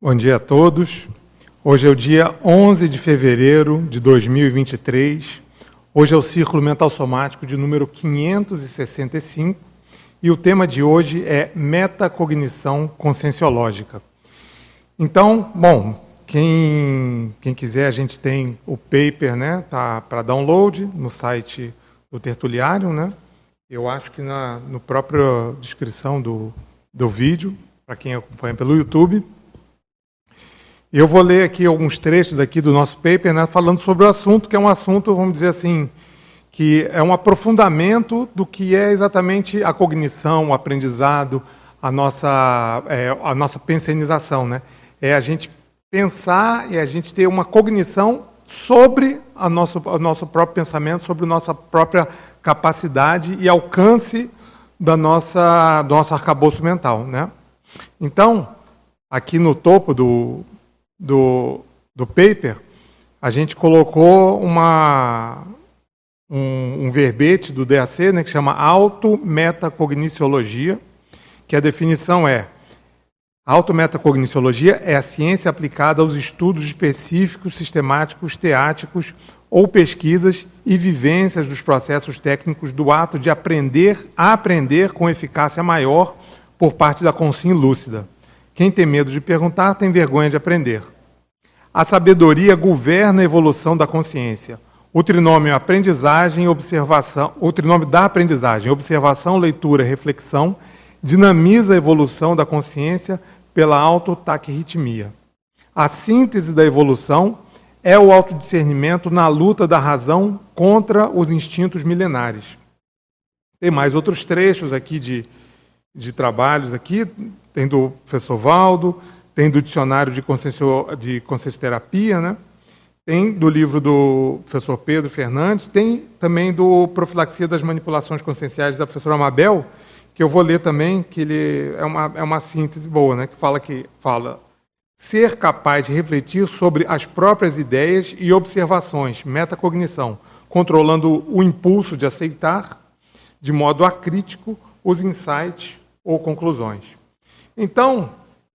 Bom dia a todos. Hoje é o dia 11 de fevereiro de 2023. Hoje é o Círculo Mental Somático de número 565 e o tema de hoje é metacognição conscienciológica. Então, bom, quem, quem quiser, a gente tem o paper né, tá, para download no site do Tertuliário. Né? Eu acho que na no própria descrição do, do vídeo, para quem acompanha pelo YouTube. Eu vou ler aqui alguns trechos aqui do nosso paper, né, falando sobre o assunto, que é um assunto, vamos dizer assim, que é um aprofundamento do que é exatamente a cognição, o aprendizado, a nossa, é, a nossa pensionização. Né? É a gente pensar e a gente ter uma cognição sobre a nosso, o nosso próprio pensamento, sobre a nossa própria capacidade e alcance da nossa, do nosso arcabouço mental. Né? Então, aqui no topo do, do, do paper, a gente colocou uma, um, um verbete do DAC né, que chama auto-metacogniciologia, que a definição é Autometacogniciologia é a ciência aplicada aos estudos específicos, sistemáticos, teáticos ou pesquisas e vivências dos processos técnicos do ato de aprender a aprender com eficácia maior por parte da consciência lúcida. Quem tem medo de perguntar tem vergonha de aprender. A sabedoria governa a evolução da consciência. O trinômio aprendizagem observação, o trinômio da aprendizagem, observação, leitura, reflexão, dinamiza a evolução da consciência pela autotaquirritmia. A síntese da evolução é o autodiscernimento na luta da razão contra os instintos milenares. Tem mais outros trechos aqui de, de trabalhos aqui, tem do professor Valdo, tem do dicionário de, consciencio, de consciencioterapia, né? tem do livro do professor Pedro Fernandes, tem também do Profilaxia das Manipulações Conscienciais da professora Amabel, que eu vou ler também, que ele é uma, é uma síntese boa, né? que fala que fala ser capaz de refletir sobre as próprias ideias e observações, metacognição, controlando o impulso de aceitar, de modo acrítico, os insights ou conclusões. Então,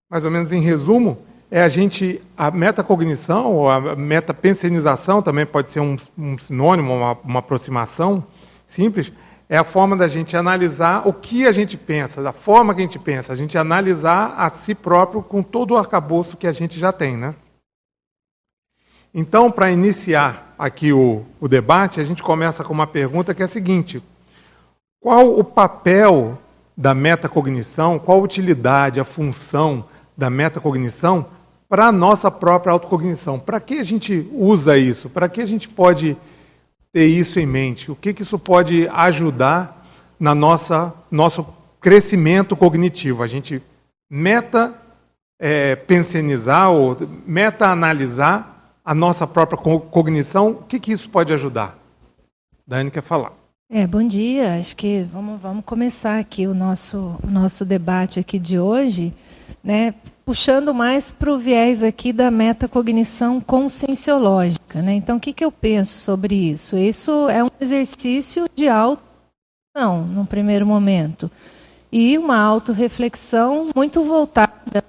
mais ou menos em resumo, é a gente, a metacognição, ou a metapensenização também pode ser um, um sinônimo, uma, uma aproximação simples, é a forma da gente analisar o que a gente pensa, da forma que a gente pensa, a gente analisar a si próprio com todo o arcabouço que a gente já tem. Né? Então, para iniciar aqui o, o debate, a gente começa com uma pergunta que é a seguinte: qual o papel da metacognição, qual a utilidade, a função da metacognição para a nossa própria autocognição. Para que a gente usa isso? Para que a gente pode ter isso em mente? O que, que isso pode ajudar na nossa nosso crescimento cognitivo? A gente meta é, pensionizar ou meta-analisar a nossa própria cognição. O que, que isso pode ajudar? Dani quer falar. É, bom dia. Acho que vamos, vamos começar aqui o nosso, o nosso debate aqui de hoje, né, puxando mais para o viés aqui da metacognição conscienciológica. Né? Então, o que, que eu penso sobre isso? Isso é um exercício de auto não, num primeiro momento, e uma autorreflexão muito voltada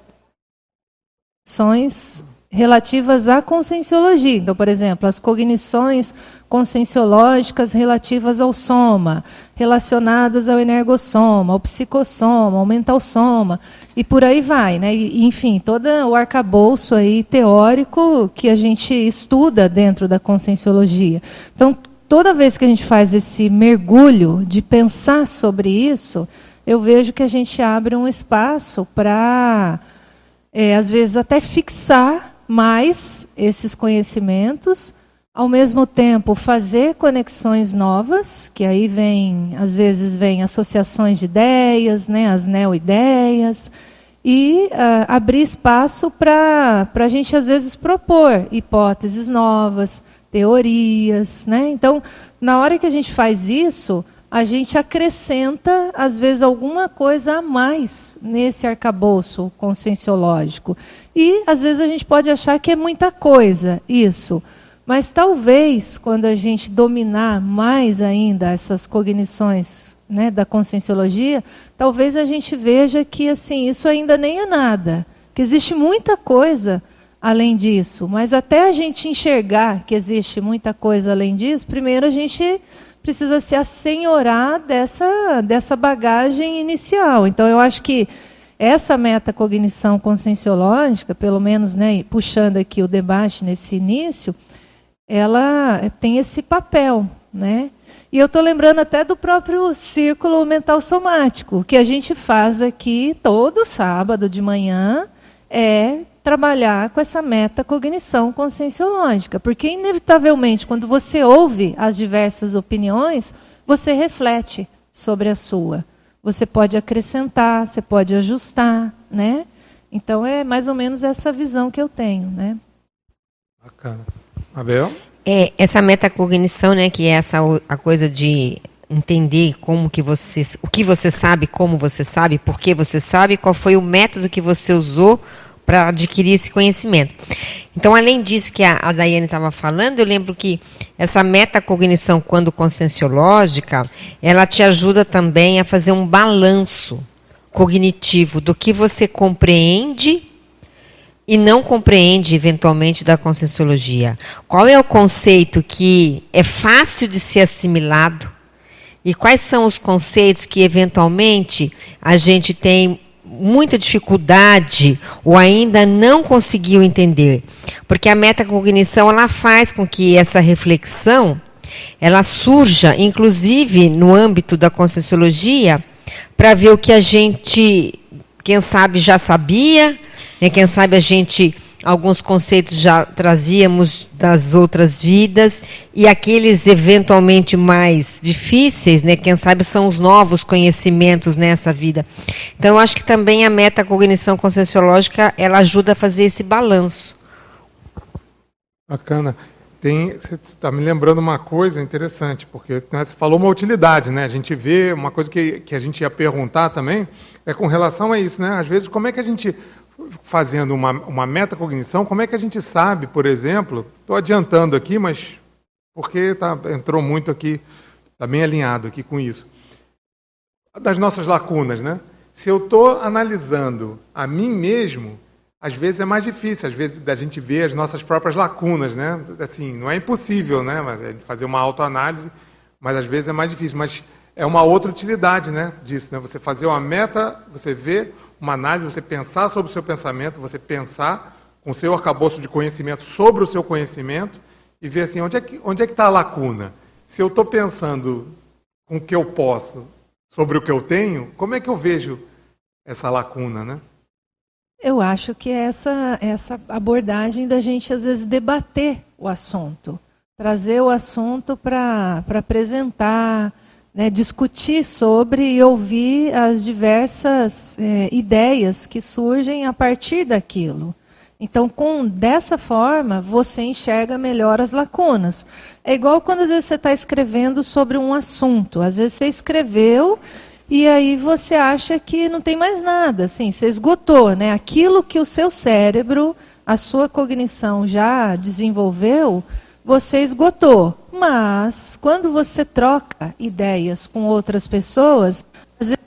ações relativas à conscienciologia. Então, por exemplo, as cognições conscienciológicas relativas ao soma, relacionadas ao energossoma, ao psicossoma, ao mentalsoma, e por aí vai, né? E, enfim, todo o arcabouço aí teórico que a gente estuda dentro da conscienciologia. Então, toda vez que a gente faz esse mergulho de pensar sobre isso, eu vejo que a gente abre um espaço para, é, às vezes, até fixar mais esses conhecimentos, ao mesmo tempo fazer conexões novas, que aí vem, às vezes vem associações de ideias, né, as neo-ideias, e uh, abrir espaço para a gente, às vezes, propor hipóteses novas, teorias. Né? Então, na hora que a gente faz isso, a gente acrescenta, às vezes, alguma coisa a mais nesse arcabouço conscienciológico. E, às vezes, a gente pode achar que é muita coisa isso. Mas talvez, quando a gente dominar mais ainda essas cognições né, da conscienciologia, talvez a gente veja que assim isso ainda nem é nada. Que existe muita coisa além disso, mas até a gente enxergar que existe muita coisa além disso, primeiro a gente precisa se assenhorar dessa, dessa bagagem inicial. Então, eu acho que essa metacognição conscienciológica, pelo menos né, puxando aqui o debate nesse início, ela tem esse papel. Né? E eu estou lembrando até do próprio círculo mental somático, que a gente faz aqui todo sábado de manhã, é trabalhar com essa metacognição conscienciológica. Porque, inevitavelmente, quando você ouve as diversas opiniões, você reflete sobre a sua. Você pode acrescentar, você pode ajustar, né? Então, é mais ou menos essa visão que eu tenho, né? Bacana. Abel? É, essa metacognição, né, que é essa a coisa de entender como que você, o que você sabe, como você sabe, por que você sabe, qual foi o método que você usou para adquirir esse conhecimento. Então, além disso que a, a Daiane estava falando, eu lembro que essa metacognição, quando conscienciológica, ela te ajuda também a fazer um balanço cognitivo do que você compreende e não compreende eventualmente da conscienciologia. Qual é o conceito que é fácil de ser assimilado e quais são os conceitos que eventualmente a gente tem muita dificuldade ou ainda não conseguiu entender. Porque a metacognição ela faz com que essa reflexão ela surja, inclusive no âmbito da conscienciologia, para ver o que a gente, quem sabe, já sabia, né, quem sabe a gente alguns conceitos já trazíamos das outras vidas e aqueles eventualmente mais difíceis, né, quem sabe são os novos conhecimentos nessa vida. Então eu acho que também a metacognição conscienciológica, ela ajuda a fazer esse balanço. Bacana. Tem, você está me lembrando uma coisa interessante, porque né, você falou uma utilidade, né? A gente vê uma coisa que, que a gente ia perguntar também é com relação a isso, né? Às vezes, como é que a gente fazendo uma, uma metacognição, como é que a gente sabe, por exemplo, estou adiantando aqui, mas porque tá, entrou muito aqui, está bem alinhado aqui com isso, das nossas lacunas, né? Se eu estou analisando a mim mesmo, às vezes é mais difícil, às vezes da gente ver as nossas próprias lacunas, né? Assim, não é impossível, né? É fazer uma autoanálise, mas às vezes é mais difícil. Mas é uma outra utilidade, né? Disso, né? Você fazer uma meta, você vê uma análise, você pensar sobre o seu pensamento, você pensar com o seu arcabouço de conhecimento sobre o seu conhecimento e ver assim, onde é que onde é está a lacuna? Se eu estou pensando com o que eu posso sobre o que eu tenho, como é que eu vejo essa lacuna, né? Eu acho que é essa essa abordagem da gente às vezes debater o assunto, trazer o assunto para apresentar, né, discutir sobre e ouvir as diversas é, ideias que surgem a partir daquilo. Então, com dessa forma, você enxerga melhor as lacunas. É igual quando às vezes você está escrevendo sobre um assunto. Às vezes você escreveu e aí você acha que não tem mais nada, assim, você esgotou, né? Aquilo que o seu cérebro, a sua cognição já desenvolveu, você esgotou. Mas, quando você troca ideias com outras pessoas, às vezes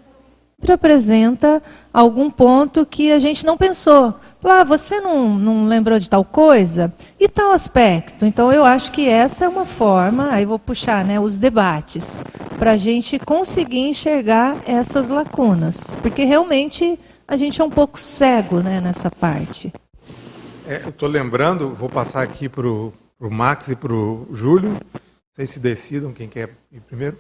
sempre apresenta algum ponto que a gente não pensou. Fala, ah, você não, não lembrou de tal coisa? E tal aspecto? Então, eu acho que essa é uma forma, aí vou puxar né, os debates, para a gente conseguir enxergar essas lacunas. Porque realmente a gente é um pouco cego né, nessa parte. É, eu estou lembrando, vou passar aqui para o para o Max e para o Júlio. Vocês se decidam quem quer ir primeiro.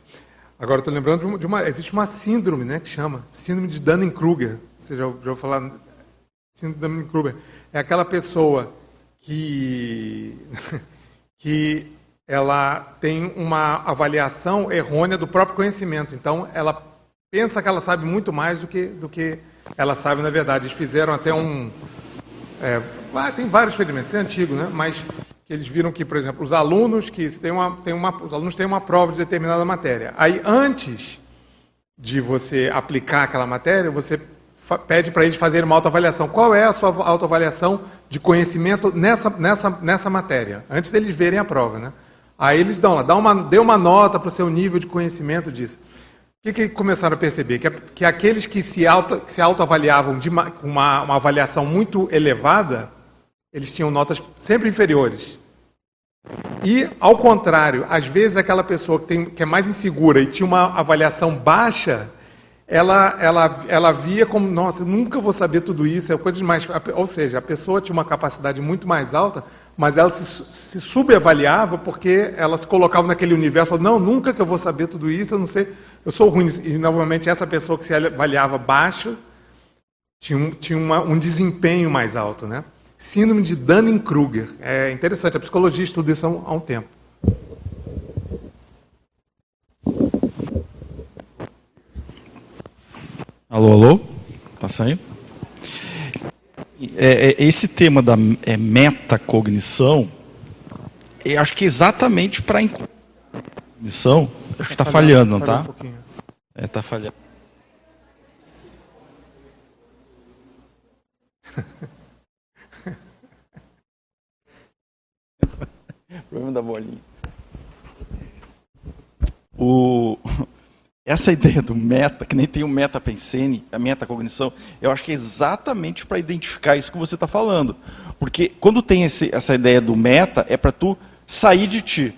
Agora estou lembrando de uma, de uma, Existe uma síndrome, né? Que chama Síndrome de Dunning-Kruger. Você já, ouviu falar? Síndrome de Dunning-Kruger. É aquela pessoa que. que ela tem uma avaliação errônea do próprio conhecimento. Então, ela pensa que ela sabe muito mais do que, do que ela sabe na verdade. Eles fizeram até um. É, ah, tem vários experimentos, é antigo, né? mas que eles viram que, por exemplo, os alunos que têm uma, têm uma, os alunos têm uma prova de determinada matéria. Aí, antes de você aplicar aquela matéria, você pede para eles fazerem uma autoavaliação. Qual é a sua autoavaliação de conhecimento nessa, nessa, nessa matéria? Antes deles verem a prova, né? Aí eles dão lá, dá uma, dê uma nota para o seu nível de conhecimento disso. que, que começaram a perceber? Que, que aqueles que se, auto, que se autoavaliavam de uma, uma, uma avaliação muito elevada, eles tinham notas sempre inferiores. E, ao contrário, às vezes aquela pessoa que, tem, que é mais insegura e tinha uma avaliação baixa, ela, ela, ela via como, nossa, nunca vou saber tudo isso, é coisa mais. Ou seja, a pessoa tinha uma capacidade muito mais alta, mas ela se, se subavaliava porque ela se colocava naquele universo, não, nunca que eu vou saber tudo isso, eu não sei, eu sou ruim. E, novamente, essa pessoa que se avaliava baixo tinha, tinha uma, um desempenho mais alto, né? Síndrome de Dunning-Kruger. É interessante, a psicologia estuda isso há um tempo. Alô, alô? Tá saindo? É, é, esse tema da é, metacognição, eu acho que é exatamente para cognição, acho que está falhando, não está? Um é, está falhando. Problema da bolinha. O, essa ideia do meta, que nem tem o meta pensene, a metacognição, eu acho que é exatamente para identificar isso que você está falando. Porque quando tem esse, essa ideia do meta, é para tu sair de ti.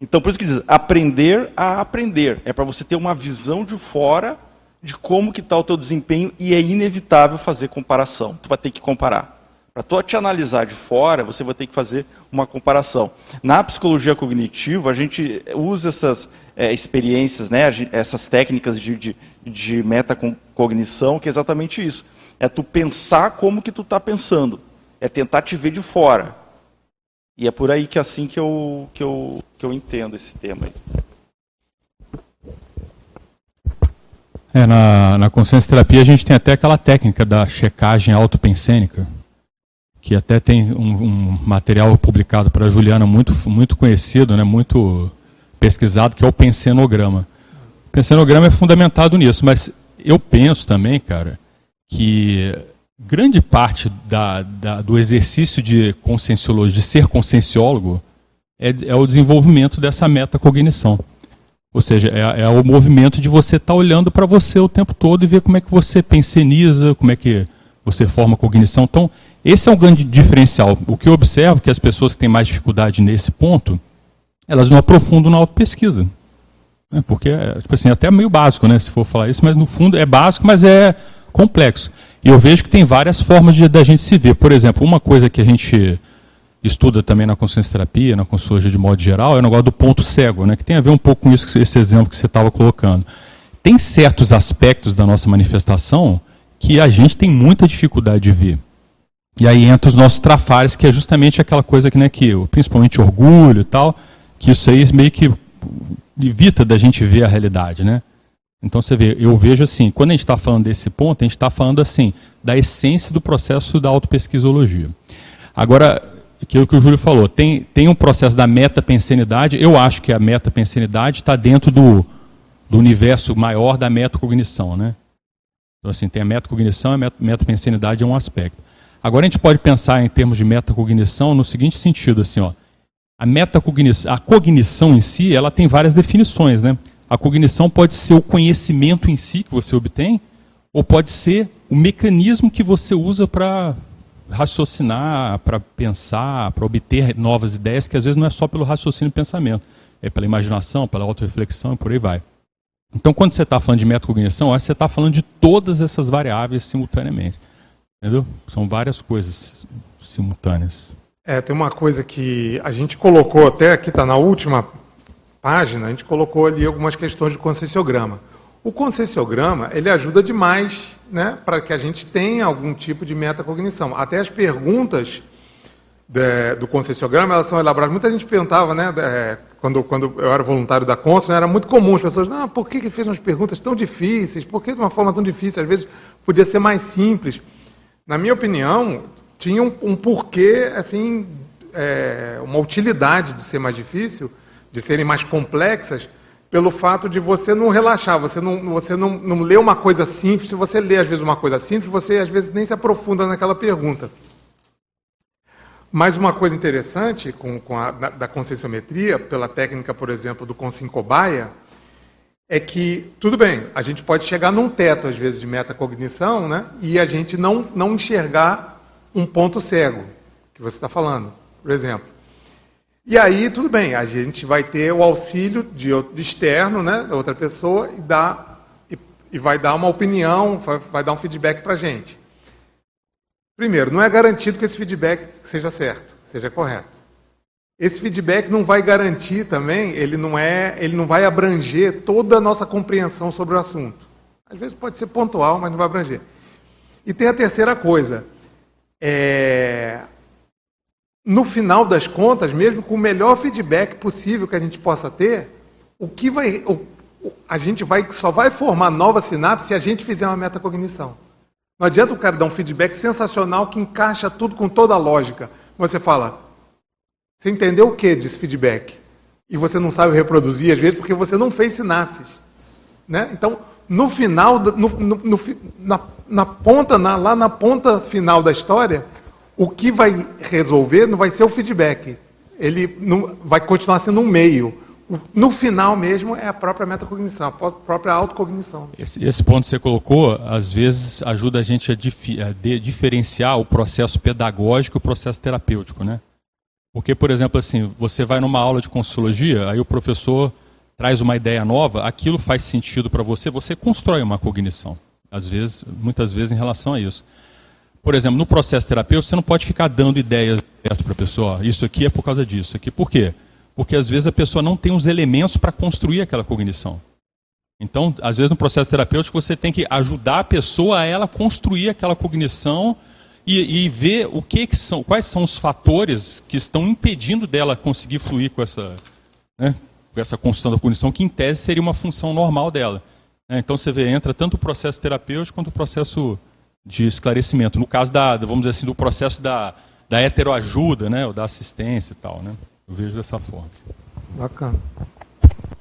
Então, por isso que diz, aprender a aprender. É para você ter uma visão de fora de como que está o teu desempenho e é inevitável fazer comparação. Tu vai ter que comparar. Para tu te analisar de fora, você vai ter que fazer uma comparação. Na psicologia cognitiva, a gente usa essas é, experiências, né, essas técnicas de, de, de metacognição, que é exatamente isso. É tu pensar como que tu está pensando. É tentar te ver de fora. E é por aí que é assim que eu, que eu, que eu entendo esse tema. É, na, na consciência terapia a gente tem até aquela técnica da checagem autopensênica que até tem um, um material publicado para a Juliana muito, muito conhecido, né, muito pesquisado, que é o pensenograma. O pensenograma é fundamentado nisso, mas eu penso também, cara, que grande parte da, da, do exercício de conscienciologia, de ser conscienciólogo, é, é, o desenvolvimento dessa metacognição. Ou seja, é, é o movimento de você estar tá olhando para você o tempo todo e ver como é que você penseniza, como é que você forma cognição. Então, esse é um grande diferencial. O que eu observo é que as pessoas que têm mais dificuldade nesse ponto, elas não aprofundam na autopesquisa. Né? Porque, é, tipo assim, até meio básico, né, se for falar isso, mas no fundo é básico, mas é complexo. E eu vejo que tem várias formas de da gente se ver. Por exemplo, uma coisa que a gente estuda também na consciência terapia, na consciência de modo geral, é o negócio do ponto cego, né, que tem a ver um pouco com isso, esse exemplo que você estava colocando. Tem certos aspectos da nossa manifestação que a gente tem muita dificuldade de ver. E aí entra os nossos trafares, que é justamente aquela coisa que, né, que principalmente orgulho e tal, que isso aí meio que evita da gente ver a realidade, né? Então você vê, eu vejo assim, quando a gente está falando desse ponto, a gente está falando assim, da essência do processo da autopesquisologia. Agora, aquilo que o Júlio falou, tem, tem um processo da metapensenidade, eu acho que a metapensenidade está dentro do, do universo maior da metacognição, né? Então assim, tem a metacognição e a metapensenidade é um aspecto. Agora a gente pode pensar em termos de metacognição no seguinte sentido, assim, ó. A metacognição, a cognição em si, ela tem várias definições, né? A cognição pode ser o conhecimento em si que você obtém, ou pode ser o mecanismo que você usa para raciocinar, para pensar, para obter novas ideias, que às vezes não é só pelo raciocínio e pensamento, é pela imaginação, pela autorreflexão e por aí vai. Então, quando você está falando de metacognição, você está falando de todas essas variáveis simultaneamente. Entendeu? São várias coisas simultâneas. É, tem uma coisa que a gente colocou, até aqui está na última página, a gente colocou ali algumas questões de conscienciograma. O conscienciograma, ele ajuda demais né, para que a gente tenha algum tipo de metacognição. Até as perguntas de, do conscienciograma, elas são elaboradas. Muita gente perguntava, né, de, quando, quando eu era voluntário da Consul, né, era muito comum as pessoas, não, por que, que fez umas perguntas tão difíceis? Por que de uma forma tão difícil? Às vezes podia ser mais simples na minha opinião, tinha um, um porquê, assim, é, uma utilidade de ser mais difícil, de serem mais complexas, pelo fato de você não relaxar, você não, você não, não lê uma coisa simples. Se você lê, às vezes, uma coisa simples, você, às vezes, nem se aprofunda naquela pergunta. Mais uma coisa interessante com, com a, da, da conscienciometria, pela técnica, por exemplo, do Consciencobaia, é que, tudo bem, a gente pode chegar num teto, às vezes, de metacognição, né? E a gente não, não enxergar um ponto cego, que você está falando, por exemplo. E aí, tudo bem, a gente vai ter o auxílio de, de externo, né, da outra pessoa, e, dá, e, e vai dar uma opinião, vai, vai dar um feedback para a gente. Primeiro, não é garantido que esse feedback seja certo, seja correto. Esse feedback não vai garantir também, ele não é, ele não vai abranger toda a nossa compreensão sobre o assunto. Às vezes pode ser pontual, mas não vai abranger. E tem a terceira coisa. É, no final das contas, mesmo com o melhor feedback possível que a gente possa ter, o que vai, o, a gente vai, só vai formar nova sinapse se a gente fizer uma metacognição. Não adianta o cara dar um feedback sensacional que encaixa tudo com toda a lógica. Você fala, você entendeu o que desse feedback? E você não sabe reproduzir, às vezes, porque você não fez sinapses. Né? Então, no final, no, no, no, na, na, ponta, na, lá na ponta final da história, o que vai resolver não vai ser o feedback. Ele não, vai continuar sendo um meio. No final mesmo é a própria metacognição, a própria autocognição. Esse, esse ponto que você colocou, às vezes, ajuda a gente a, dif, a de, diferenciar o processo pedagógico e o processo terapêutico, né? Porque, por exemplo, assim, você vai numa aula de Consciologia, aí o professor traz uma ideia nova, aquilo faz sentido para você, você constrói uma cognição. Às vezes, muitas vezes em relação a isso. Por exemplo, no processo terapêutico, você não pode ficar dando ideias para a pessoa. Isso aqui é por causa disso. Aqui. Por quê? Porque às vezes a pessoa não tem os elementos para construir aquela cognição. Então, às vezes no processo terapêutico, você tem que ajudar a pessoa a ela construir aquela cognição e, e ver o que, que, são, quais são os fatores que estão impedindo dela conseguir fluir com essa, né, com essa construção da punição, que em tese seria uma função normal dela. Né? Então você vê, entra tanto o processo terapêutico quanto o processo de esclarecimento. No caso da, vamos dizer assim, do processo da, da heteroajuda, né, ou da assistência e tal, né? Eu vejo dessa forma. Bacana.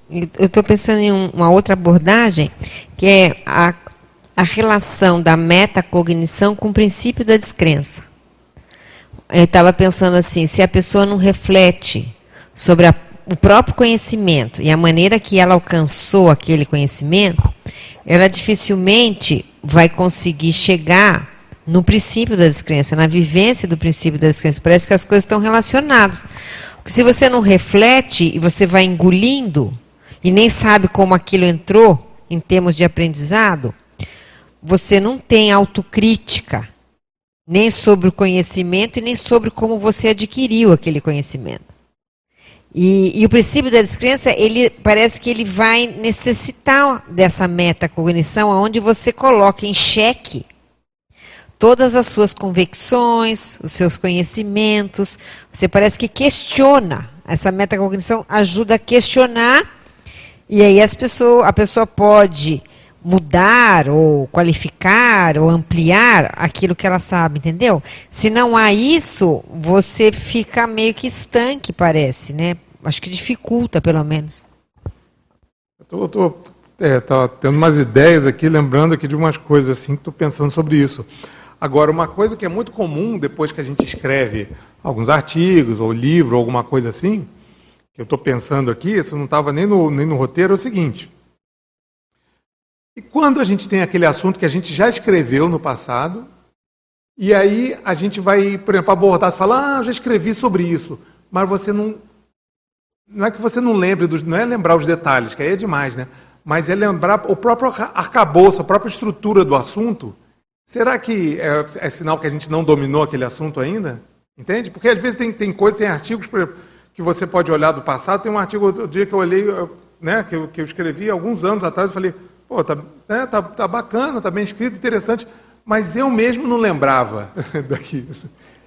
Eu estou pensando em uma outra abordagem, que é a a relação da metacognição com o princípio da descrença. Eu estava pensando assim, se a pessoa não reflete sobre a, o próprio conhecimento e a maneira que ela alcançou aquele conhecimento, ela dificilmente vai conseguir chegar no princípio da descrença, na vivência do princípio da descrença. Parece que as coisas estão relacionadas. Porque se você não reflete e você vai engolindo e nem sabe como aquilo entrou em termos de aprendizado, você não tem autocrítica, nem sobre o conhecimento e nem sobre como você adquiriu aquele conhecimento. E, e, o princípio da descrença, ele parece que ele vai necessitar dessa metacognição, onde você coloca em xeque todas as suas convicções, os seus conhecimentos. Você parece que questiona. Essa metacognição ajuda a questionar, e aí as pessoas, a pessoa pode mudar ou qualificar ou ampliar aquilo que ela sabe, entendeu? Se não há isso, você fica meio que estanque, parece, né? Acho que dificulta, pelo menos. Estou é, tendo umas ideias aqui, lembrando aqui de umas coisas assim, estou pensando sobre isso. Agora, uma coisa que é muito comum depois que a gente escreve alguns artigos ou livro, ou alguma coisa assim, que eu estou pensando aqui, isso não estava nem no, nem no roteiro, é o seguinte. E quando a gente tem aquele assunto que a gente já escreveu no passado, e aí a gente vai, por exemplo, abordar, você fala, ah, eu já escrevi sobre isso, mas você não. Não é que você não lembre, dos, não é lembrar os detalhes, que aí é demais, né? Mas é lembrar o próprio arcabouço, a própria estrutura do assunto. Será que é, é sinal que a gente não dominou aquele assunto ainda? Entende? Porque às vezes tem, tem coisas, tem artigos que você pode olhar do passado. Tem um artigo outro dia que eu olhei, né, que eu, que eu escrevi alguns anos atrás, e falei, Pô, tá, né, tá, tá bacana, tá bem escrito, interessante, mas eu mesmo não lembrava daqui.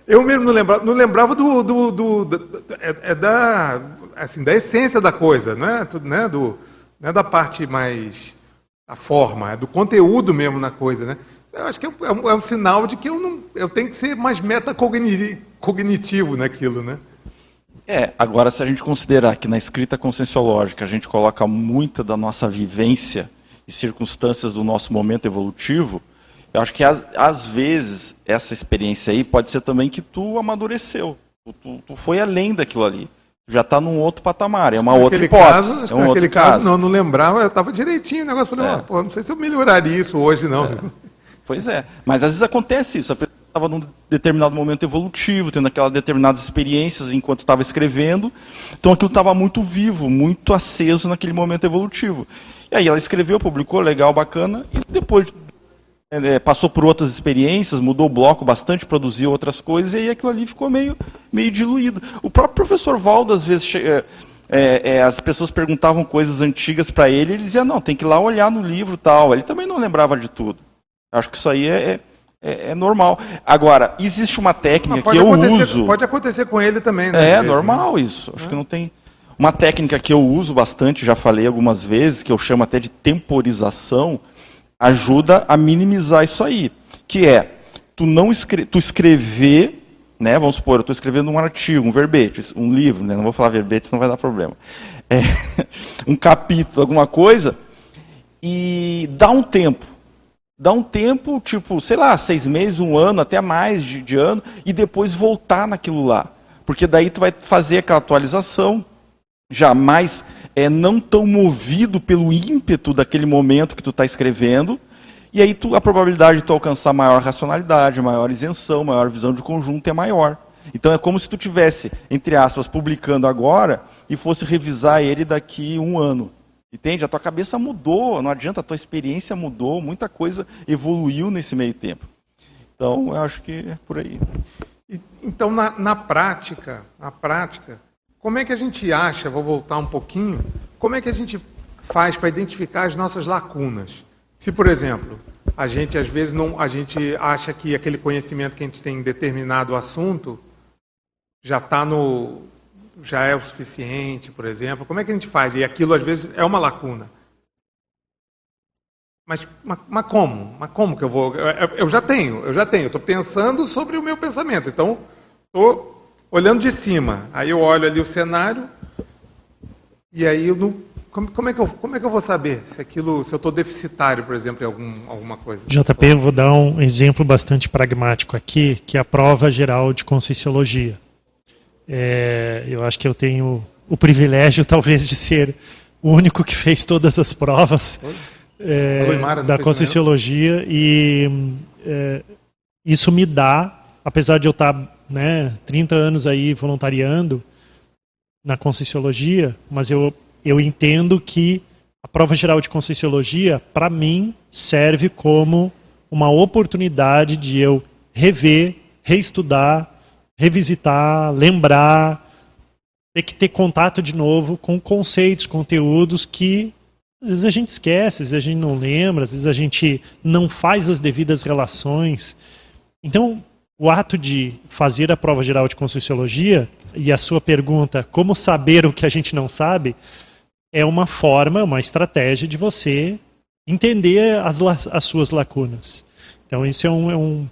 Eu mesmo não lembrava, não lembrava do, do, do, do é, é, da, assim, da essência da coisa, não é, né, do, não é da parte mais a forma, é do conteúdo mesmo na coisa, né? Eu acho que é um, é um sinal de que eu não, eu tenho que ser mais metacognitivo naquilo, né? É, agora se a gente considerar que na escrita conscienciológica a gente coloca muita da nossa vivência e circunstâncias do nosso momento evolutivo, eu acho que às, às vezes essa experiência aí pode ser também que tu amadureceu, tu, tu, foi além daquilo ali. já está num outro patamar, é uma Naquele outra hipótese. Caso, é um naquele outro caso, caso. não, não lembrava, eu estava direitinho o negócio. Falei, É. "Ó, pô, não sei se eu melhoraria isso hoje, não. Pois é, mas às vezes acontece isso. A pessoa estava num determinado momento evolutivo, tendo aquelas determinadas experiências enquanto estava escrevendo, então aquilo estava muito vivo, muito aceso naquele momento evolutivo. E aí ela escreveu, publicou, legal, bacana, e depois é, passou por outras experiências, mudou o bloco bastante, produziu outras coisas, e aí aquilo ali ficou meio, meio diluído. O próprio professor Valdo, às vezes, é, é, é, as pessoas perguntavam coisas antigas para ele, ele dizia, não, tem que ir lá olhar no livro tal. Ele também não lembrava de tudo. Acho que isso aí é, é, é normal. Agora, existe uma técnica que eu uso. pode acontecer com ele também, né? É vezes, normal isso. Acho que não tem. Uma técnica que eu uso bastante, já falei algumas vezes, que eu chamo até de temporização, ajuda a minimizar isso aí. Que é tu não escre tu escrever, né? Vamos supor, eu estou escrevendo um artigo, um verbete, um livro, né? Não vou falar verbete, senão vai dar problema. É, um capítulo, alguma coisa, e dá um tempo. Dá um tempo, tipo, sei lá, seis meses, um ano, até mais de, de ano, e depois voltar naquilo lá. Porque daí tu vai fazer aquela atualização, jamais é não tão movido pelo ímpeto daquele momento que tu está escrevendo, e aí tu, a probabilidade de tu alcançar maior racionalidade, maior isenção, maior visão de conjunto é maior. Então é como se tu tivesse, entre aspas, publicando agora e fosse revisar ele daqui um ano. Entende? A tua cabeça mudou, não adianta, a tua experiência mudou, muita coisa evoluiu nesse meio tempo. Então, eu acho que é por aí. Então, na, na prática, na prática, como é que a gente acha, vou voltar um pouquinho, como é que a gente faz para identificar as nossas lacunas? Se, por exemplo, a gente às vezes não, a gente acha que aquele conhecimento que a gente tem em determinado assunto já está no, já é o suficiente, por exemplo, como é que a gente faz? E aquilo às vezes é uma lacuna. Mas, mas, mas como? Mas como que eu vou? Eu, eu- já tenho, eu já tenho. Estou pensando sobre o meu pensamento. Então, estou olhando de cima. Aí eu olho ali o cenário e aí eu não. Como, como é que eu, como é que eu vou saber se aquilo, se eu estou deficitário, por exemplo, em algum, alguma coisa? JP, eu vou dar um exemplo bastante pragmático aqui, que é a prova geral de Conscienciologia. É, eu acho que eu tenho o privilégio, talvez, de ser o único que fez todas as provas é, A Luimara não da Conscienciologia e é, isso me dá, apesar de eu estar né, 30 anos aí voluntariando na Conscienciologia, mas eu, eu entendo que a prova geral de Conscienciologia, para mim, serve como uma oportunidade de eu rever, reestudar, revisitar, lembrar, ter que ter contato de novo com conceitos, conteúdos que às vezes a gente esquece, às vezes a gente não lembra, às vezes a gente não faz as devidas relações. Então, o ato de fazer a prova geral de Conscienciologia e a sua pergunta, como saber o que a gente não sabe, é uma forma, uma estratégia de você entender as, as suas lacunas. Então, isso é um, é um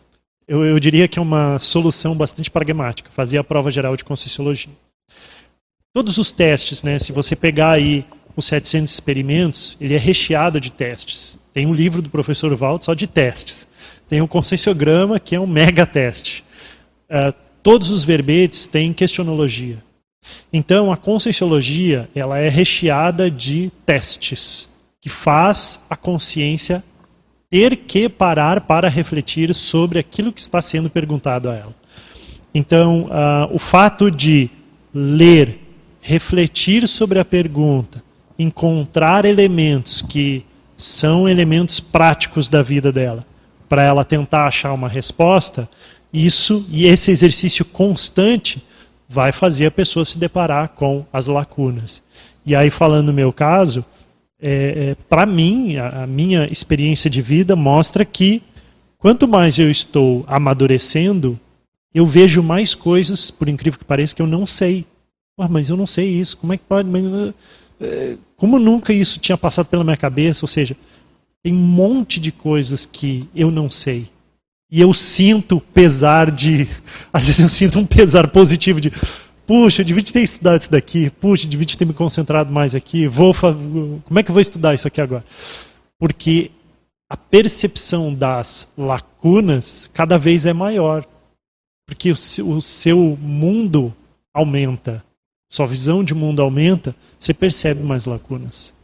eu, eu diria que é uma solução bastante pragmática, fazer a prova geral de Conscienciologia. Todos os testes, né, se você pegar aí os 700 experimentos, ele é recheado de testes. Tem um livro do professor Valdo só de testes. Tem o conscienciograma, que é um mega teste. Ah, todos os verbetes têm questionologia. Então, a conscienciologia ela é recheada de testes, que faz a consciência ter que parar para refletir sobre aquilo que está sendo perguntado a ela. Então, ah, o fato de ler, refletir sobre a pergunta, encontrar elementos que são elementos práticos da vida dela, para ela tentar achar uma resposta, isso e esse exercício constante vai fazer a pessoa se deparar com as lacunas. E aí, falando no meu caso, é, para mim, a, a minha experiência de vida mostra que quanto mais eu estou amadurecendo, eu vejo mais coisas, por incrível que pareça, que eu não sei. Ah, mas eu não sei isso. Como é que pode? Eh, como nunca isso tinha passado pela minha cabeça? Ou seja, tem um monte de coisas que eu não sei. E eu sinto pesar de. Às vezes eu sinto um pesar positivo de. Puxa, eu devia ter estudado isso daqui. Puxa, eu devia ter me concentrado mais aqui. Vou Como é que eu vou estudar isso aqui agora? Porque a percepção das lacunas cada vez é maior. Porque o seu mundo aumenta. sua visão de mundo aumenta, você percebe mais lacunas.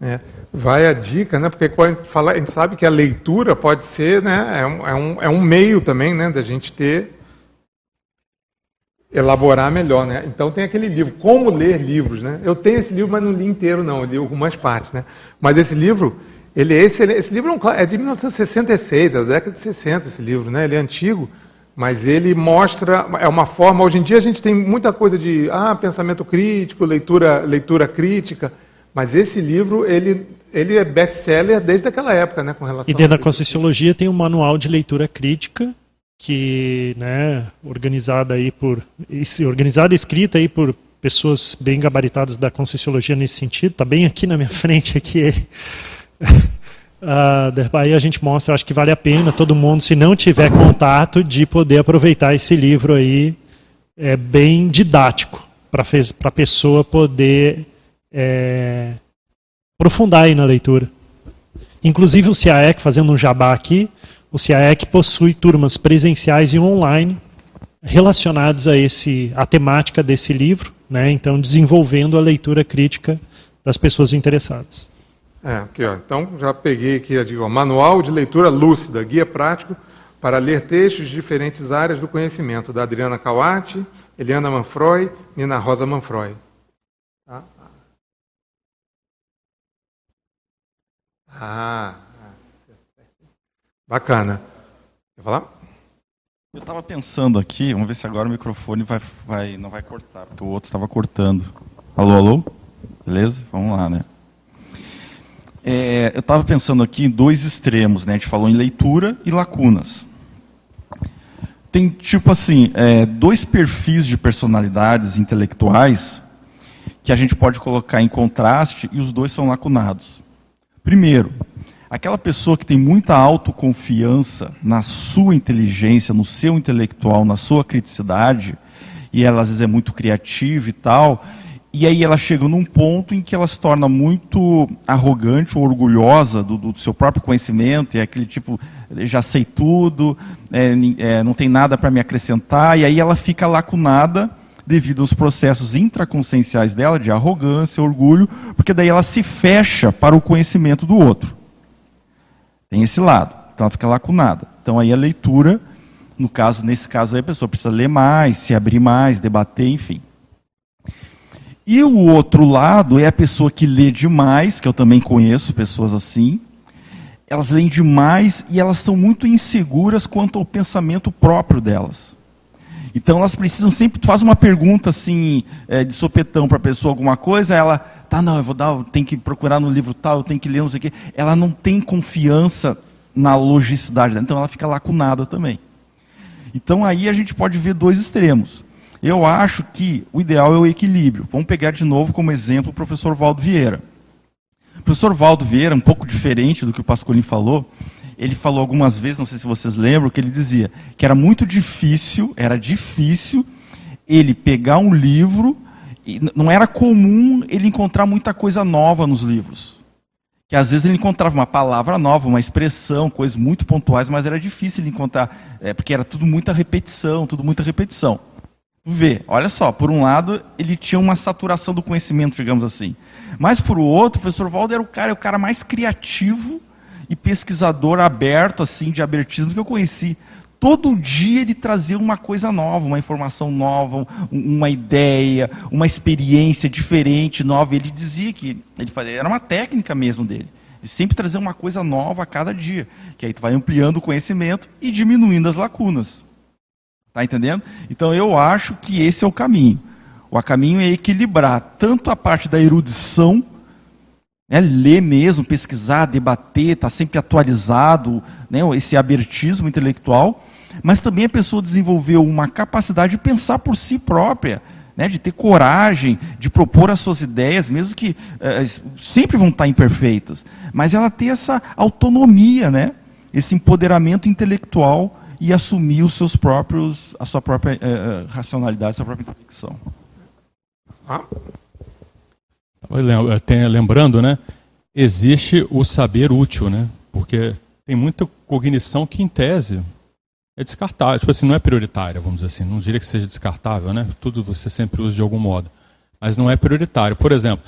É, vai a dica, né? Porque quando a gente, fala, a gente sabe que a leitura pode ser, né? É um, é um, é um meio também, né? Da gente ter elaborar melhor, né? Então tem aquele livro, Como Ler Livros, né? Eu tenho esse livro, mas não li inteiro não, eu li algumas partes, né? Mas esse livro, ele é excelente. Esse livro é de 1966, é da década de 60 esse livro, né? Ele é antigo, mas ele mostra, é uma forma, hoje em dia a gente tem muita coisa de, ah, pensamento crítico, leitura, leitura crítica, mas esse livro, ele, ele é best-seller desde aquela época, né, com relação E dentro da Conscienciologia tem um manual de leitura crítica, que, né, organizada aí por, organizada e escrita aí por pessoas bem gabaritadas da Conscienciologia nesse sentido, está bem aqui na minha frente, aqui ele. Uh, aí a gente mostra, acho que vale a pena todo mundo, se não tiver contato, de poder aproveitar esse livro aí, é bem didático, para a pessoa poder é, aprofundar aí na leitura. Inclusive o CIAEC, fazendo um jabá aqui, o CIAEC possui turmas presenciais e online relacionadas a esse a temática desse livro, né? Então desenvolvendo a leitura crítica das pessoas interessadas. É, aqui, ó. Então já peguei aqui, digo, manual de leitura lúcida, guia prático para ler textos de diferentes áreas do conhecimento, da Adriana Kawati, Eliana Manfroy, Nina Rosa Manfroy. Tá? Ah, Bacana. Quer falar? Eu estava pensando aqui, vamos ver se agora o microfone vai, vai, não vai cortar, porque o outro estava cortando. Alô, alô? Beleza? Vamos lá, né? É, eu estava pensando aqui em dois extremos, né? A gente falou em leitura e lacunas. Tem, tipo assim, é, dois perfis de personalidades intelectuais que a gente pode colocar em contraste e os dois são lacunados. Primeiro, Aquela pessoa que tem muita autoconfiança na sua inteligência, no seu intelectual, na sua criticidade, e ela às vezes é muito criativa e tal, e aí ela chega num ponto em que ela se torna muito arrogante ou orgulhosa do, do seu próprio conhecimento, e é aquele tipo, já sei tudo, é, é, não tem nada para me acrescentar, e aí ela fica lacunada devido aos processos intraconscienciais dela, de arrogância, orgulho, porque daí ela se fecha para o conhecimento do outro. Tem esse lado. Então ela fica lacunada. Então aí a leitura, no caso, nesse caso aí, a pessoa precisa ler mais, se abrir mais, debater, enfim. E o outro lado é a pessoa que lê demais, que eu também conheço pessoas assim. Elas leem demais e elas são muito inseguras quanto ao pensamento próprio delas. Então elas precisam sempre, tu faz uma pergunta assim, é, de sopetão para a pessoa alguma coisa, ela, tá, não, eu vou dar, tem que procurar no livro tal, tenho que ler, não sei o quê. Ela não tem confiança na logicidade, então ela fica lacunada também. Então aí a gente pode ver dois extremos. Eu acho que o ideal é o equilíbrio. Vamos pegar de novo como exemplo o professor Valdo Vieira. O professor Valdo Vieira, um pouco diferente do que o Pascolin falou, ele falou algumas vezes, não sei se vocês lembram, que ele dizia que era muito difícil, era difícil ele pegar um livro não era comum ele encontrar muita coisa nova nos livros. Que às vezes ele encontrava uma palavra nova, uma expressão, coisas muito pontuais, mas era difícil ele encontrar, é, porque era tudo muita repetição, tudo muita repetição. Vê, olha só, por um lado ele tinha uma saturação do conhecimento, digamos assim. Mas por outro, o professor Waldo era o cara, o cara mais criativo e pesquisador aberto, assim, de abertismo que eu conheci todo dia ele trazia uma coisa nova, uma informação nova, uma ideia, uma experiência diferente, nova. Ele dizia que ele fazia, era uma técnica mesmo dele. Ele sempre trazia uma coisa nova a cada dia, que aí tu vai ampliando o conhecimento e diminuindo as lacunas. Tá entendendo? Então eu acho que esse é o caminho. O caminho é equilibrar tanto a parte da erudição, né, ler mesmo, pesquisar, debater, estar tá sempre atualizado, né, esse abertismo intelectual, mas também a pessoa desenvolveu uma capacidade de pensar por si própria, né, de ter coragem, de propor as suas ideias, mesmo que é, sempre vão estar imperfeitas, mas ela ter essa autonomia, né, esse empoderamento intelectual e assumir os seus próprios, a sua própria é, racionalidade, a sua própria intelecção. Ah. Lembrando, né, existe o saber útil, né, porque tem muita cognição que, em tese, é descartável. Tipo assim, não é prioritária, vamos dizer assim. Não diria que seja descartável, né? Tudo você sempre usa de algum modo. Mas não é prioritário. Por exemplo,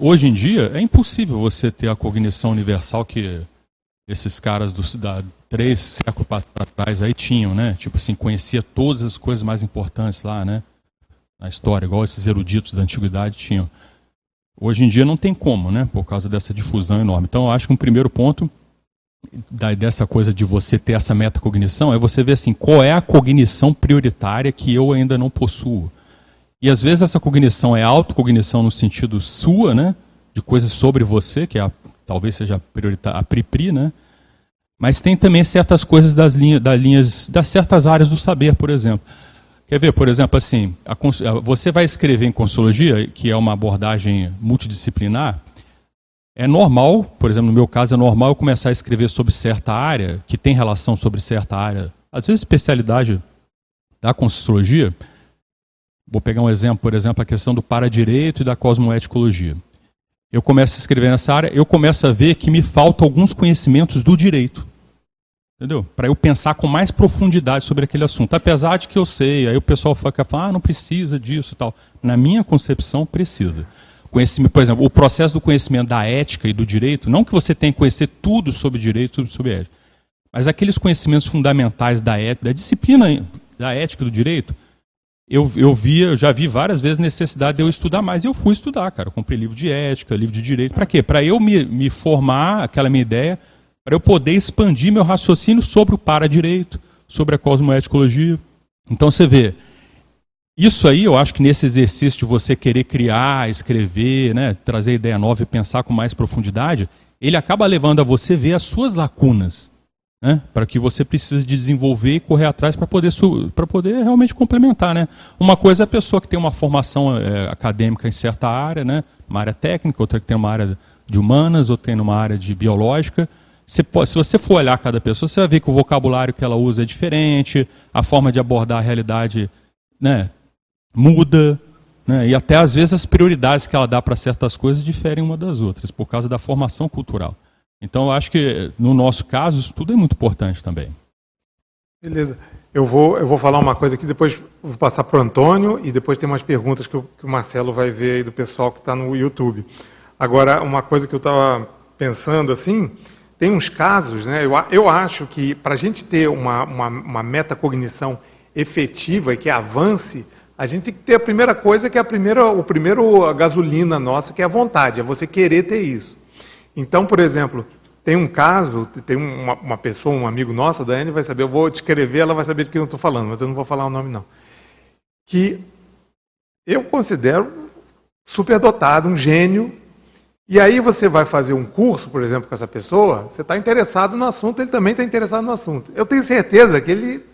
hoje em dia é impossível você ter a cognição universal que esses caras do, da três séculos para trás aí tinham, né? Tipo assim, conhecia todas as coisas mais importantes lá, né? Na história, igual esses eruditos da antiguidade tinham. Hoje em dia não tem como, né? Por causa dessa difusão enorme. Então, eu acho que um primeiro ponto da, dessa coisa de você ter essa metacognição é você ver assim, qual é a cognição prioritária que eu ainda não possuo. E às vezes essa cognição é autocognição no sentido sua, né? De coisas sobre você, que é a, talvez seja a, prioritária, a PRIPRI, né? Mas tem também certas coisas das linhas, das linhas, das certas áreas do saber, por exemplo. Quer ver, por exemplo, assim, a, você vai escrever em Consologia, que é uma abordagem multidisciplinar, é normal, por exemplo, no meu caso, é normal eu começar a escrever sobre certa área, que tem relação sobre certa área, às vezes especialidade da Consologia, Vou pegar um exemplo, por exemplo, a questão do paradireito e da cosmoeticologia. Eu começo a escrever nessa área, eu começo a ver que me faltam alguns conhecimentos do direito. Entendeu? Para eu pensar com mais profundidade sobre aquele assunto. Apesar de que eu sei, aí o pessoal fala, ah, não precisa disso e tal. Na minha concepção, precisa. Conhecimento, por exemplo, o processo do conhecimento da ética e do direito, não que você tenha que conhecer tudo sobre direito, tudo sobre ética, mas aqueles conhecimentos fundamentais da ética, da disciplina da ética e do direito, eu, eu via, eu já vi várias vezes necessidade de eu estudar mais. E eu fui estudar, cara. Eu comprei livro de ética, livro de direito. Para quê? Para eu me, me formar, aquela minha ideia, para eu poder expandir meu raciocínio sobre o para-direito, sobre a cosmoeticologia. Então você vê, isso aí eu acho que nesse exercício de você querer criar, escrever, né, trazer ideia nova e pensar com mais profundidade, ele acaba levando a você ver as suas lacunas né? para que você precise de desenvolver e correr atrás para poder, poder realmente complementar. Né? Uma coisa é a pessoa que tem uma formação é, acadêmica em certa área, né? uma área técnica, outra que tem uma área de humanas, outra tem uma área de biológica. Você pode, se você for olhar cada pessoa, você vai ver que o vocabulário que ela usa é diferente, a forma de abordar a realidade né, muda, né, e até às vezes as prioridades que ela dá para certas coisas diferem uma das outras, por causa da formação cultural. Então, eu acho que, no nosso caso, isso tudo é muito importante também. Beleza. Eu vou, eu vou falar uma coisa aqui, depois vou passar para o Antônio e depois tem umas perguntas que, que o Marcelo vai ver aí do pessoal que está no YouTube. Agora, uma coisa que eu estava pensando assim, tem uns casos, né? Eu, eu acho que para a gente ter uma, uma, uma metacognição efetiva e que avance, a gente tem que ter a primeira coisa, que é a primeira, o primeiro a gasolina nossa, que é a vontade, é você querer ter isso. Então, por exemplo, tem um caso, tem uma, uma pessoa, um amigo nosso, a Daiane vai saber, eu vou descrever, ela vai saber de quem eu estou falando, mas eu não vou falar o nome não. Que eu considero superdotado, um gênio, e aí você vai fazer um curso, por exemplo, com essa pessoa, você está interessado no assunto, ele também está interessado no assunto. Eu tenho certeza que ele.